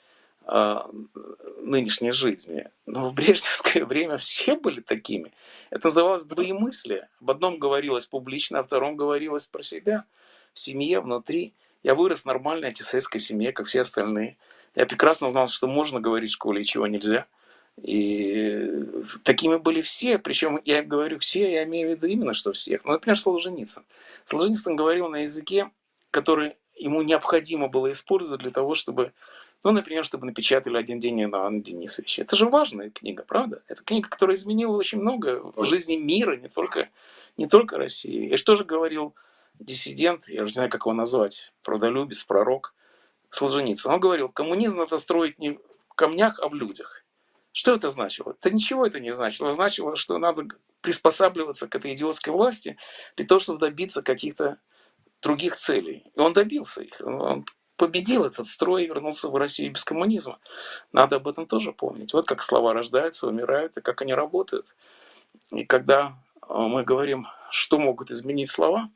нынешней жизни. Но в брежневское <laughs> время все были такими. Это называлось двоемыслие. Об одном говорилось публично, о втором говорилось про себя. В семье, внутри. Я вырос в нормальной антисоветской семье, как все остальные. Я прекрасно знал, что можно говорить в школе и чего нельзя. И такими были все, причем я говорю все, я имею в виду именно что всех. Ну, например, Солженицын. Солженицын говорил на языке, который ему необходимо было использовать для того, чтобы, ну, например, чтобы напечатали «Один день Иоанна Денисовича». Это же важная книга, правда? Это книга, которая изменила очень много в жизни мира, не только, не только России. И что же говорил диссидент, я уже не знаю, как его назвать, правдолюбец, пророк, Солженицын. Он говорил, коммунизм надо строить не в камнях, а в людях. Что это значило? Да ничего это не значило. Это значило, что надо приспосабливаться к этой идиотской власти для того, чтобы добиться каких-то других целей. И он добился их. Он победил этот строй и вернулся в Россию без коммунизма. Надо об этом тоже помнить. Вот как слова рождаются, умирают, и как они работают. И когда э, мы говорим, что могут изменить слова,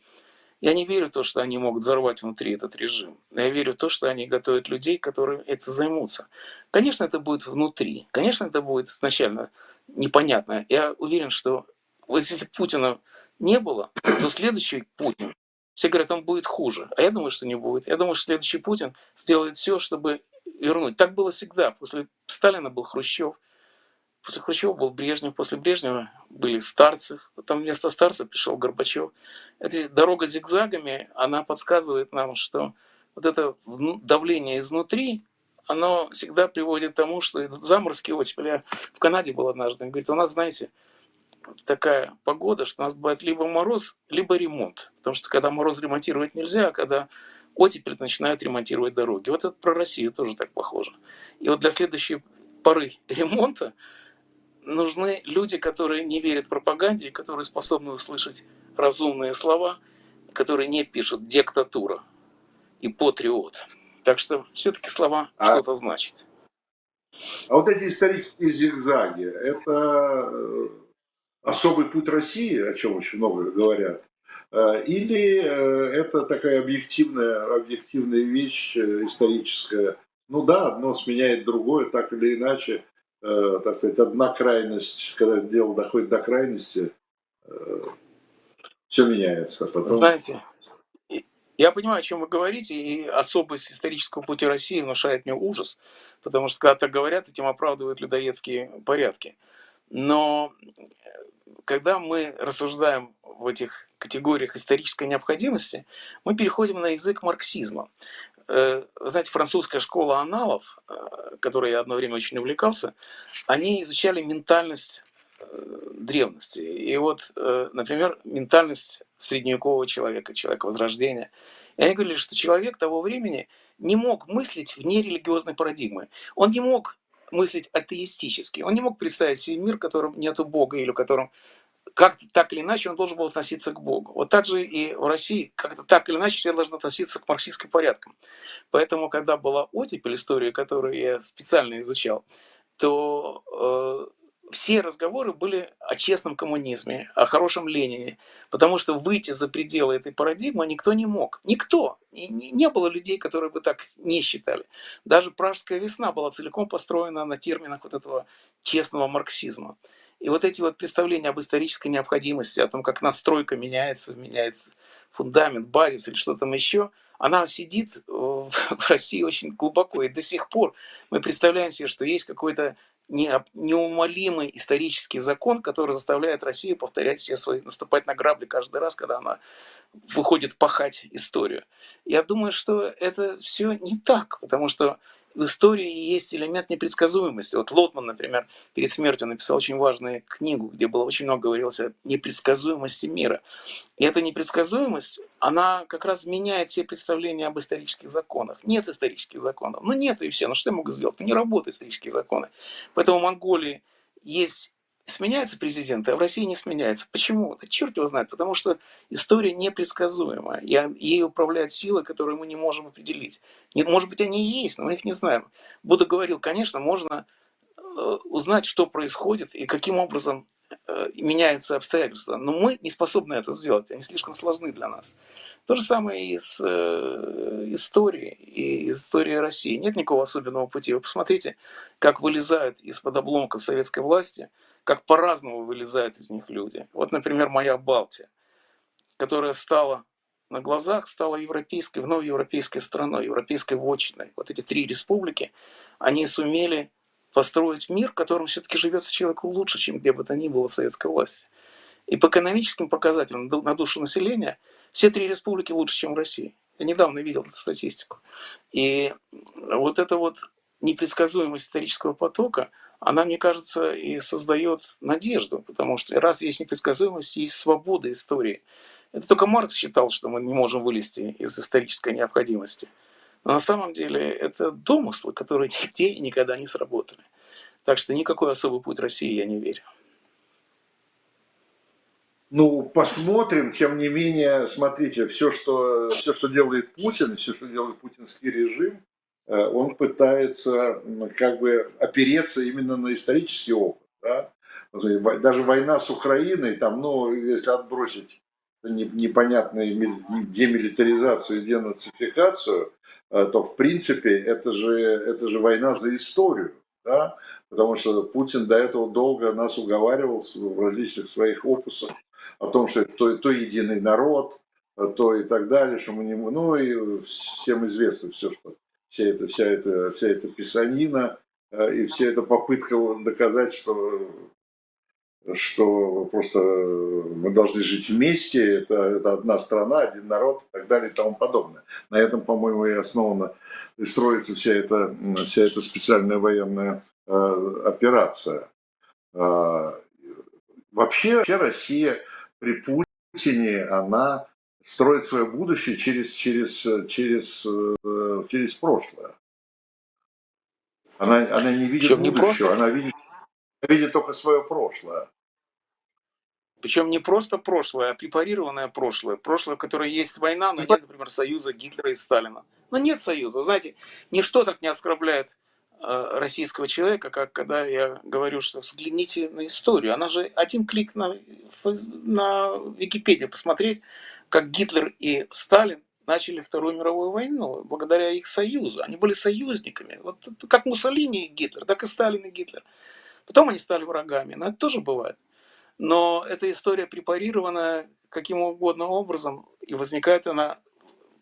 я не верю в то, что они могут взорвать внутри этот режим. Я верю в то, что они готовят людей, которые это займутся. Конечно, это будет внутри. Конечно, это будет изначально непонятно. Я уверен, что вот если Путина не было, то следующий Путин все говорят, он будет хуже. А я думаю, что не будет. Я думаю, что следующий Путин сделает все, чтобы вернуть. Так было всегда. После Сталина был Хрущев. После Хрущева был Брежнев. После Брежнева были старцы. Потом вместо старцев пришел Горбачев. Эта дорога зигзагами, она подсказывает нам, что вот это давление изнутри, оно всегда приводит к тому, что идут заморозки оттепель. Я в Канаде был однажды. Он говорит, у нас, знаете, такая погода, что у нас бывает либо мороз, либо ремонт. Потому что когда мороз ремонтировать нельзя, а когда оттепель начинают ремонтировать дороги. Вот это про Россию тоже так похоже. И вот для следующей поры <laughs> ремонта нужны люди, которые не верят пропаганде, которые способны услышать разумные слова, которые не пишут диктатура и патриот. Так что все-таки слова а, что-то значат. А вот эти исторические зигзаги, это э, особый путь России, о чем очень много говорят, э, или э, это такая объективная, объективная вещь э, историческая. Ну да, одно сменяет другое, так или иначе, так сказать, одна крайность, когда дело доходит до крайности, все меняется. Потом... Знаете, я понимаю, о чем вы говорите, и особость исторического пути России внушает мне ужас, потому что когда так говорят, этим оправдывают людоедские порядки. Но когда мы рассуждаем в этих категориях исторической необходимости, мы переходим на язык марксизма. Э, знаете, французская школа аналов, э, которой я одно время очень увлекался, они изучали ментальность э, древности. И вот, например, ментальность средневекового человека, человека Возрождения. И они говорили, что человек того времени не мог мыслить вне религиозной парадигмы. Он не мог мыслить атеистически. Он не мог представить себе мир, в котором нет Бога или в котором как-то так или иначе он должен был относиться к Богу. Вот так же и в России как-то так или иначе все должны относиться к марксистским порядкам. Поэтому, когда была оттепель истории, которую я специально изучал, то э, все разговоры были о честном коммунизме, о хорошем Ленине, потому что выйти за пределы этой парадигмы никто не мог. Никто. И не было людей, которые бы так не считали. Даже Пражская весна была целиком построена на терминах вот этого честного марксизма. И вот эти вот представления об исторической необходимости, о том, как настройка меняется, меняется фундамент, базис или что там еще, она сидит <laughs> в России очень глубоко. И до сих пор мы представляем себе, что есть какой-то неумолимый исторический закон, который заставляет Россию повторять все свои, наступать на грабли каждый раз, когда она выходит пахать историю. Я думаю, что это все не так, потому что в истории есть элемент непредсказуемости. Вот Лотман, например, перед смертью написал очень важную книгу, где было очень много говорилось о непредсказуемости мира. И эта непредсказуемость, она как раз меняет все представления об исторических законах. Нет исторических законов. Ну нет и все. Ну что я могу сделать? Ну не работают исторические законы. Поэтому в Монголии есть сменяется президент, а в России не сменяется. Почему? Да черт его знает, потому что история непредсказуема. И ей управляют силы, которые мы не можем определить. Может быть, они есть, но мы их не знаем. Будда говорил, конечно, можно э, узнать, что происходит и каким образом э, меняются обстоятельства. Но мы не способны это сделать, они слишком сложны для нас. То же самое и с э, историей, и из истории России. Нет никакого особенного пути. Вы посмотрите, как вылезают из-под обломков советской власти – как по-разному вылезают из них люди. Вот, например, моя Балтия, которая стала на глазах, стала европейской, вновь европейской страной, европейской вотчиной. Вот эти три республики, они сумели построить мир, в котором все-таки живется человеку лучше, чем где бы то ни было в советской власти. И по экономическим показателям на душу населения все три республики лучше, чем в России. Я недавно видел эту статистику. И вот эта вот непредсказуемость исторического потока – она, мне кажется, и создает надежду, потому что раз есть непредсказуемость, есть свобода истории. Это только Маркс считал, что мы не можем вылезти из исторической необходимости. Но на самом деле это домыслы, которые <laughs> нигде и никогда не сработали. Так что никакой особый путь России я не верю. Ну, посмотрим, тем не менее, смотрите, все, что, все, что делает Путин, все, что делает путинский режим, он пытается как бы опереться именно на исторический опыт. Да? Даже война с Украиной, там, ну, если отбросить непонятную демилитаризацию и денацификацию, э, то в принципе это же, это же война за историю. Да? Потому что Путин до этого долго нас уговаривал в различных своих опусах о том, что то, то единый народ, то и так далее, что мы не... Ну и всем известно все, что вся эта, вся эта, вся эта писанина э, и вся эта попытка доказать, что что просто мы должны жить вместе, это, это одна страна, один народ и так далее и тому подобное. На этом, по-моему, и основана и строится вся эта, вся эта специальная военная э, операция. Э, вообще, вообще Россия при Путине, она строит свое будущее через, через, через, э, через прошлое. Она, она не видит Причем будущего, не она видит, видит только свое прошлое. Причем не просто прошлое, а препарированное прошлое. Прошлое, в которое есть война, но нет, например, союза Гитлера и Сталина. Но нет союза. Вы знаете, ничто так не оскорбляет Э, российского человека, как когда я говорю, что взгляните на историю. Она же один клик на, на Википедию посмотреть, как Гитлер и Сталин начали Вторую мировую войну благодаря их союзу. Они были союзниками. Вот как Муссолини и Гитлер, так и Сталин и Гитлер. Потом они стали врагами. Но это тоже бывает. Но эта история препарирована каким угодно образом, и возникает она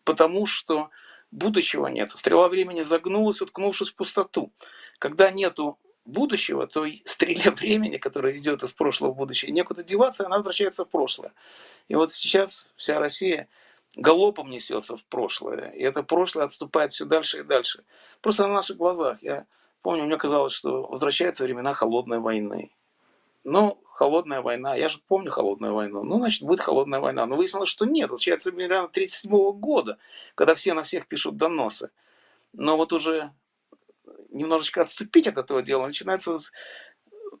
потому, что будущего нет. Стрела времени загнулась, уткнувшись в пустоту. Когда нету будущего, то стреле <laughs> времени, которая идет из прошлого в будущее, некуда деваться, она возвращается в прошлое. И вот сейчас вся Россия галопом несется в прошлое. И это прошлое отступает все дальше и дальше. Просто на наших глазах. Я помню, мне казалось, что возвращаются времена холодной войны. Но холодная война, я же помню холодную войну, ну, значит, будет холодная война. Но выяснилось, что нет, возвращается примерно 1937 года, когда все на всех пишут доносы. Но вот уже немножечко отступить от этого дела, начинаются вот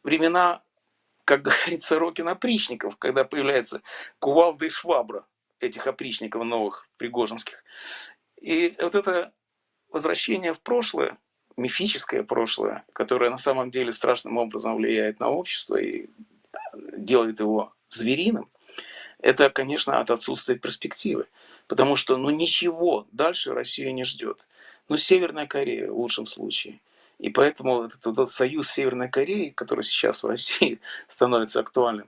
времена, как <laughs> говорится, Рокин опричников, когда появляется кувалда и швабра этих опричников новых, пригожинских. И вот это возвращение в прошлое, мифическое прошлое, которое на самом деле страшным образом влияет на общество и делает его звериным, это, конечно, от отсутствия перспективы. Потому что ну, ничего дальше Россию не ждет. Ну, Северная Корея в лучшем случае. И поэтому этот, этот союз Северной Кореи, который сейчас в России <laughs> становится актуальным,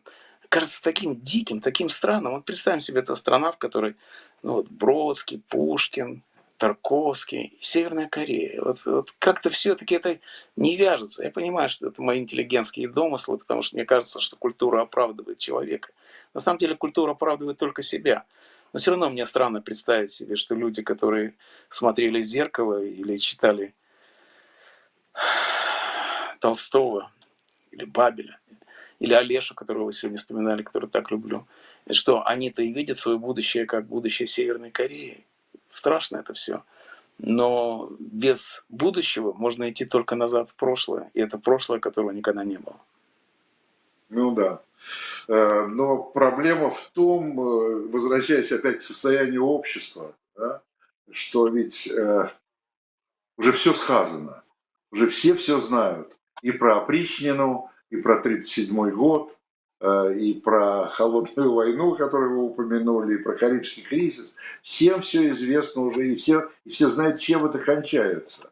кажется таким диким, таким странным. Вот представим себе, это страна, в которой ну, вот Бродский, Пушкин, Тарковский, Северная Корея. Вот, вот как-то все-таки это не вяжется. Я понимаю, что это мои интеллигентские домыслы, потому что мне кажется, что культура оправдывает человека. На самом деле культура оправдывает только себя. Но все равно мне странно представить себе, что люди, которые смотрели «Зеркало» или читали Толстого или Бабеля, или Олеша, которого вы сегодня вспоминали, который так люблю, что они-то и видят свое будущее как будущее Северной Кореи. Страшно это все. Но без будущего можно идти только назад в прошлое. И это прошлое, которого никогда не было. Ну да. Э, но проблема в том, э, возвращаясь опять к состоянию общества, да, что ведь э, уже все сказано, уже все все знают. И про опричнину, и про 1937 год, и про холодную войну, которую вы упомянули, и про Карибский кризис. Всем все известно уже, и все, и все знают, чем это кончается.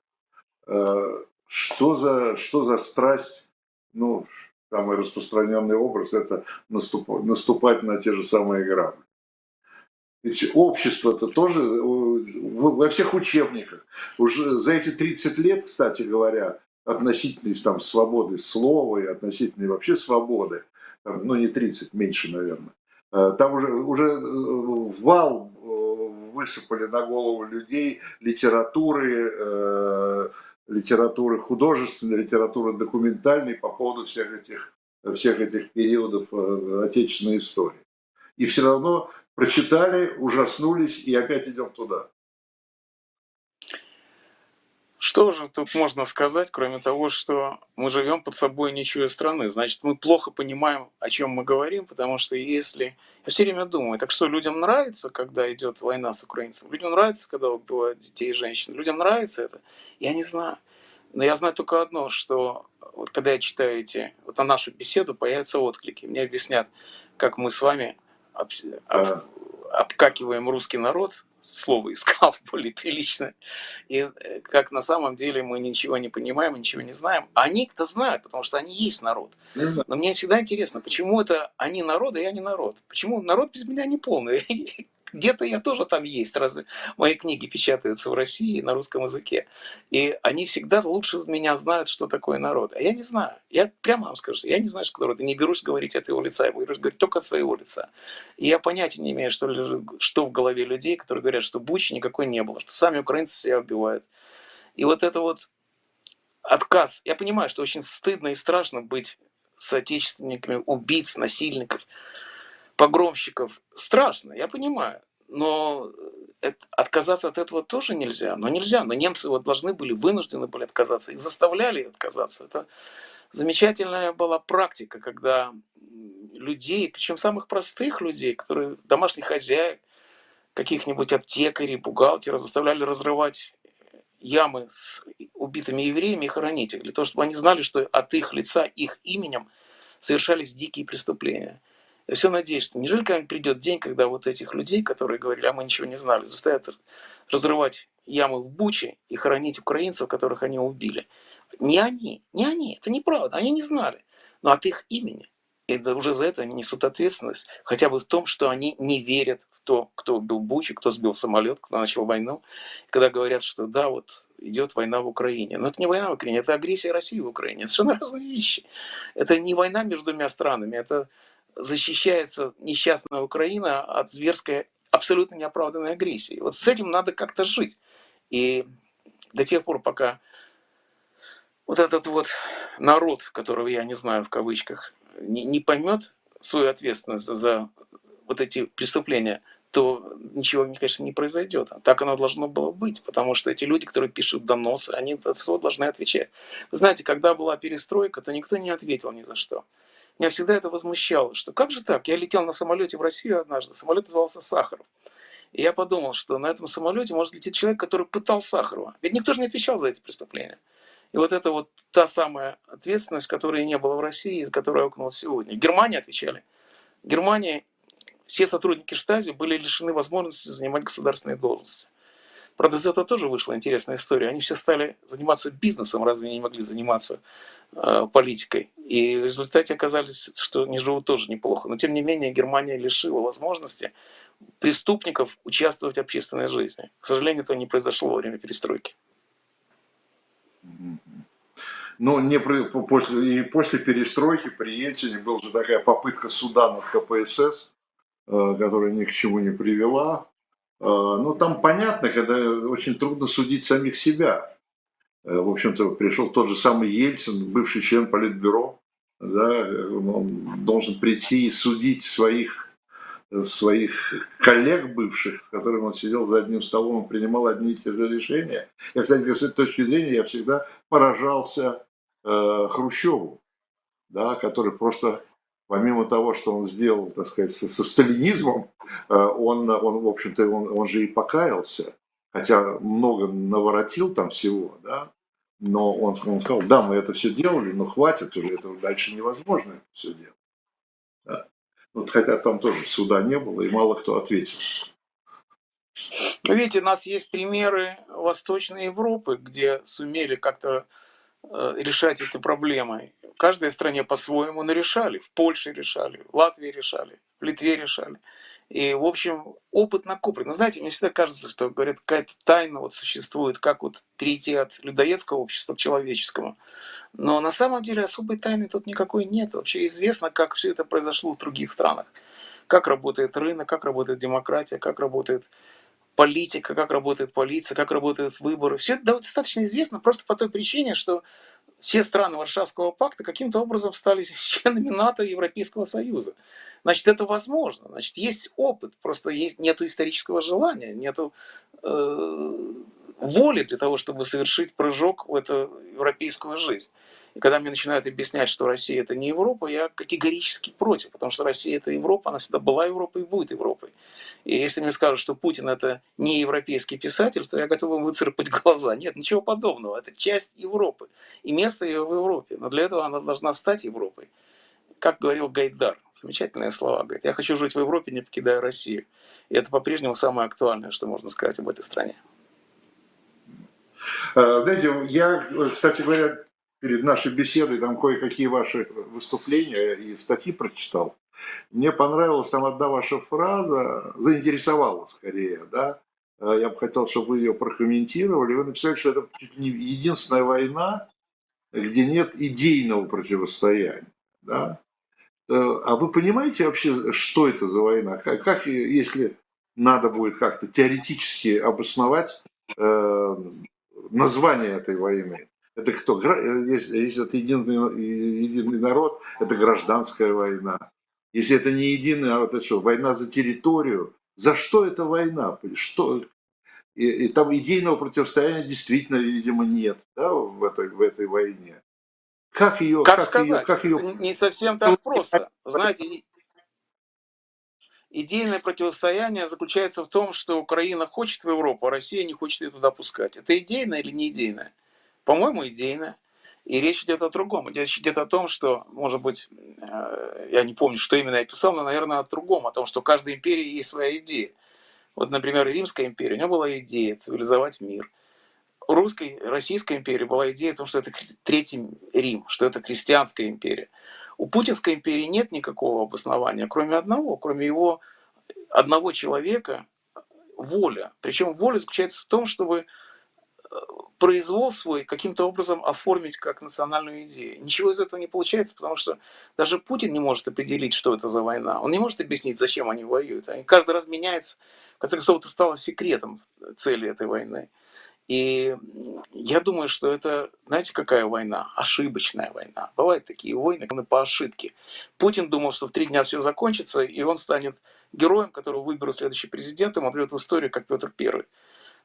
Что за, что за страсть, ну, самый распространенный образ, это наступать, наступать на те же самые грабли. Ведь общество-то тоже во всех учебниках. Уже за эти 30 лет, кстати говоря, относительной там, свободы слова и относительной вообще свободы, ну не 30, меньше, наверное. Э, там уже, уже э, вал э, высыпали на голову людей литературы, литературы художественной, литературы документальной по поводу всех этих, всех этих периодов отечественной истории. И все равно прочитали, ужаснулись и опять идем туда. Что же тут можно сказать, кроме того, что мы живем под собой ничьей страны? Значит, мы плохо понимаем, о чем мы говорим, потому что если... Я все время думаю, так что людям нравится, когда идет война с украинцами? Людям нравится, когда убивают детей и женщин? Людям нравится это? Я не знаю. Но я знаю только одно, что вот когда я читаю эти, вот на нашу беседу появятся отклики. Мне объяснят, как мы с вами об, об, обкакиваем русский народ, слово искал <laughs> более прилично. И э, как на самом деле мы ничего не понимаем, ничего не знаем. Они-то знают, потому что они есть народ. Но мне всегда интересно, почему это они народ, а я не народ? Почему народ без меня не полный? <laughs> где-то я тоже там есть, разве мои книги печатаются в России на русском языке. И они всегда лучше меня знают, что такое народ. А я не знаю. Я прямо вам скажу, я не знаю, что народ. Я не берусь говорить от его лица, я берусь говорить только от своего лица. И я понятия не имею, что, что в голове людей, которые говорят, что Бучи никакой не было, что сами украинцы себя убивают. И вот это вот отказ. Я понимаю, что очень стыдно и страшно быть соотечественниками убийц, насильников, погромщиков. Страшно, я понимаю. Но это, отказаться от этого тоже нельзя. Но нельзя. Но немцы вот должны были, вынуждены были отказаться. Их заставляли отказаться. Это замечательная была практика, когда людей, причем самых простых людей, которые домашних хозяек, каких-нибудь аптекарей, бухгалтеров, заставляли разрывать ямы с убитыми евреями и хоронить их, для того, чтобы они знали, что от их лица, их именем совершались дикие преступления. Я все надеюсь, что неужели когда придет день, когда вот этих людей, которые говорили, а мы ничего не знали, заставят разрывать ямы в Буче и хоронить украинцев, которых они убили. Не они, не они, это неправда, они не знали. Но от их имени. И уже за это они несут ответственность, хотя бы в том, что они не верят в то, кто убил Бучи, кто сбил самолет, кто начал войну. Когда говорят, что да, вот идет война в Украине. Но это не война в Украине, это агрессия России в Украине. Это совершенно разные вещи. Это не война между двумя странами, это защищается несчастная Украина от зверской, абсолютно неоправданной агрессии. Вот с этим надо как-то жить. И до тех пор, пока вот этот вот народ, которого я не знаю в кавычках, не, не поймет свою ответственность за вот эти преступления, то ничего, конечно, не произойдет. Так оно должно было быть, потому что эти люди, которые пишут доносы, они за все должны отвечать. Знаете, когда была перестройка, то никто не ответил ни за что. Меня всегда это возмущало, что как же так? Я летел на самолете в Россию однажды, самолет назывался Сахаров. И я подумал, что на этом самолете может лететь человек, который пытал Сахарова. Ведь никто же не отвечал за эти преступления. И вот это вот та самая ответственность, которой не было в России, из которой окунулась сегодня. В Германии отвечали. В Германии все сотрудники штази были лишены возможности занимать государственные должности. Правда, из этого тоже вышла интересная история. Они все стали заниматься бизнесом, разве они не могли заниматься политикой. И в результате оказались, что они живут тоже неплохо. Но тем не менее Германия лишила возможности преступников участвовать в общественной жизни. К сожалению, этого не произошло во время перестройки. Но не при, после, и после перестройки при Ельцине была же такая попытка суда над КПСС, э, которая ни к чему не привела. Э, ну, там понятно, когда очень трудно судить самих себя. Э, в общем-то, пришел тот же самый Ельцин, бывший член Политбюро, да, он должен прийти и судить своих, своих коллег бывших, с которыми он сидел за одним столом и принимал одни и те же решения. Я, кстати, с этой точки зрения я всегда поражался э, Хрущеву, да, который просто помимо того, что он сделал, так сказать, со, со сталинизмом, э, он, он, в общем-то, он, он же и покаялся, хотя много наворотил там всего, да, но он, сказал, да, мы это все делали, но хватит уже, этого дальше невозможно это все делать. Да. Вот, хотя там тоже суда не было, и мало кто ответил. Видите, у нас есть примеры Восточной Европы, где сумели как-то э, решать эти проблемы. В каждой стране по-своему, но решали. В Польше решали, в Латвии решали, в Литве решали. И, в общем, опыт накоплен. Но знаете, мне всегда кажется, что, говорят, какая-то тайна вот существует, как вот перейти от людоедского общества к человеческому. Но на самом деле особой тайны тут никакой нет. Вообще известно, как все это произошло в других странах. Как работает рынок, как работает демократия, как работает политика, как работает полиция, как работают выборы. Все это достаточно известно просто по той причине, что все страны Варшавского пакта каким-то образом стали <laughs> членами НАТО и Европейского Союза. значит, это возможно. Значит, есть опыт, просто есть, нету исторического желания, нету э, воли для того, чтобы совершить прыжок в эту европейскую жизнь. Когда мне начинают объяснять, что Россия это не Европа, я категорически против, потому что Россия это Европа, она всегда была Европой и будет Европой. И если мне скажут, что Путин это не европейский писатель, то я готов им выцарапать <laughs> глаза. Нет, ничего подобного. Это часть Европы. И место ее в Европе. Но для этого она должна стать Европой. Как говорил Гайдар, замечательные слова, говорит, я хочу жить в Европе, не покидая Россию. И это по-прежнему самое актуальное, что можно сказать об этой стране. Э, знаете, я, кстати говоря, перед нашей беседой там кое-какие ваши выступления и статьи прочитал. Мне понравилась там одна ваша фраза, заинтересовала скорее, да. Э, я бы хотел, чтобы вы ее прокомментировали. Вы написали, что это чуть не единственная война, где нет идейного противостояния, да. Э, а вы понимаете вообще, что это за война? Как, как если надо будет как-то теоретически обосновать э, название этой войны? Это кто? Если, если это единый, единый народ, это гражданская война. Если это не единый народ, это что? Война за территорию. За что эта война? Что? И, и там идейного противостояния действительно, видимо, нет да, в, этой, в этой войне. Как ее... Как, как сказать? Ее, как ее... Не совсем так просто. Знаете, идейное противостояние заключается в том, что Украина хочет в Европу, а Россия не хочет ее туда пускать. Это идейное или не идейное? По-моему, идейное. И речь идет о другом. Речь идет о том, что, может быть, э, я не помню, что именно я писал, но, наверное, о другом, о том, что у каждой империи есть своя идея. Вот, например, Римская империя, у нее была идея цивилизовать мир. У русской, Российской империи была идея о том, что это Третий Рим, что это крестьянская империя. У Путинской империи нет никакого обоснования, кроме одного, кроме его одного человека, воля. Причем воля заключается в том, чтобы произвол свой каким-то образом оформить как национальную идею. Ничего из этого не получается, потому что даже Путин не может определить, что это за война. Он не может объяснить, зачем они воюют. Они каждый раз меняется. В конце концов, это стало секретом цели этой войны. И я думаю, что это, знаете, какая война? Ошибочная война. Бывают такие войны по ошибке. Путин думал, что в три дня все закончится, и он станет героем, которого выберут следующим президентом, он войдет в историю, как Петр Первый.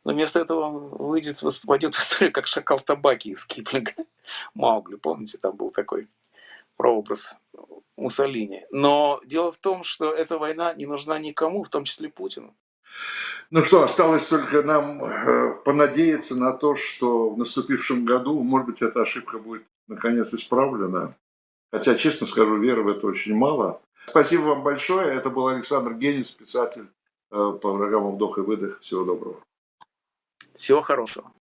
Но вместо этого выйдет, войдет в историю как шакал табаки из Киплинга. <laughs> Маугли, помните, там был такой прообраз Муссолини. Но дело в том, что эта война не нужна никому, в том числе Путину. Ну что, осталось только нам э, понадеяться на то, что в наступившем году, может быть, эта ошибка будет наконец исправлена. Хотя, честно скажу, веры в это очень мало. Спасибо вам большое. Это был Александр Генис, писатель э, по программам «Вдох и выдох». Всего доброго. Всего хорошего.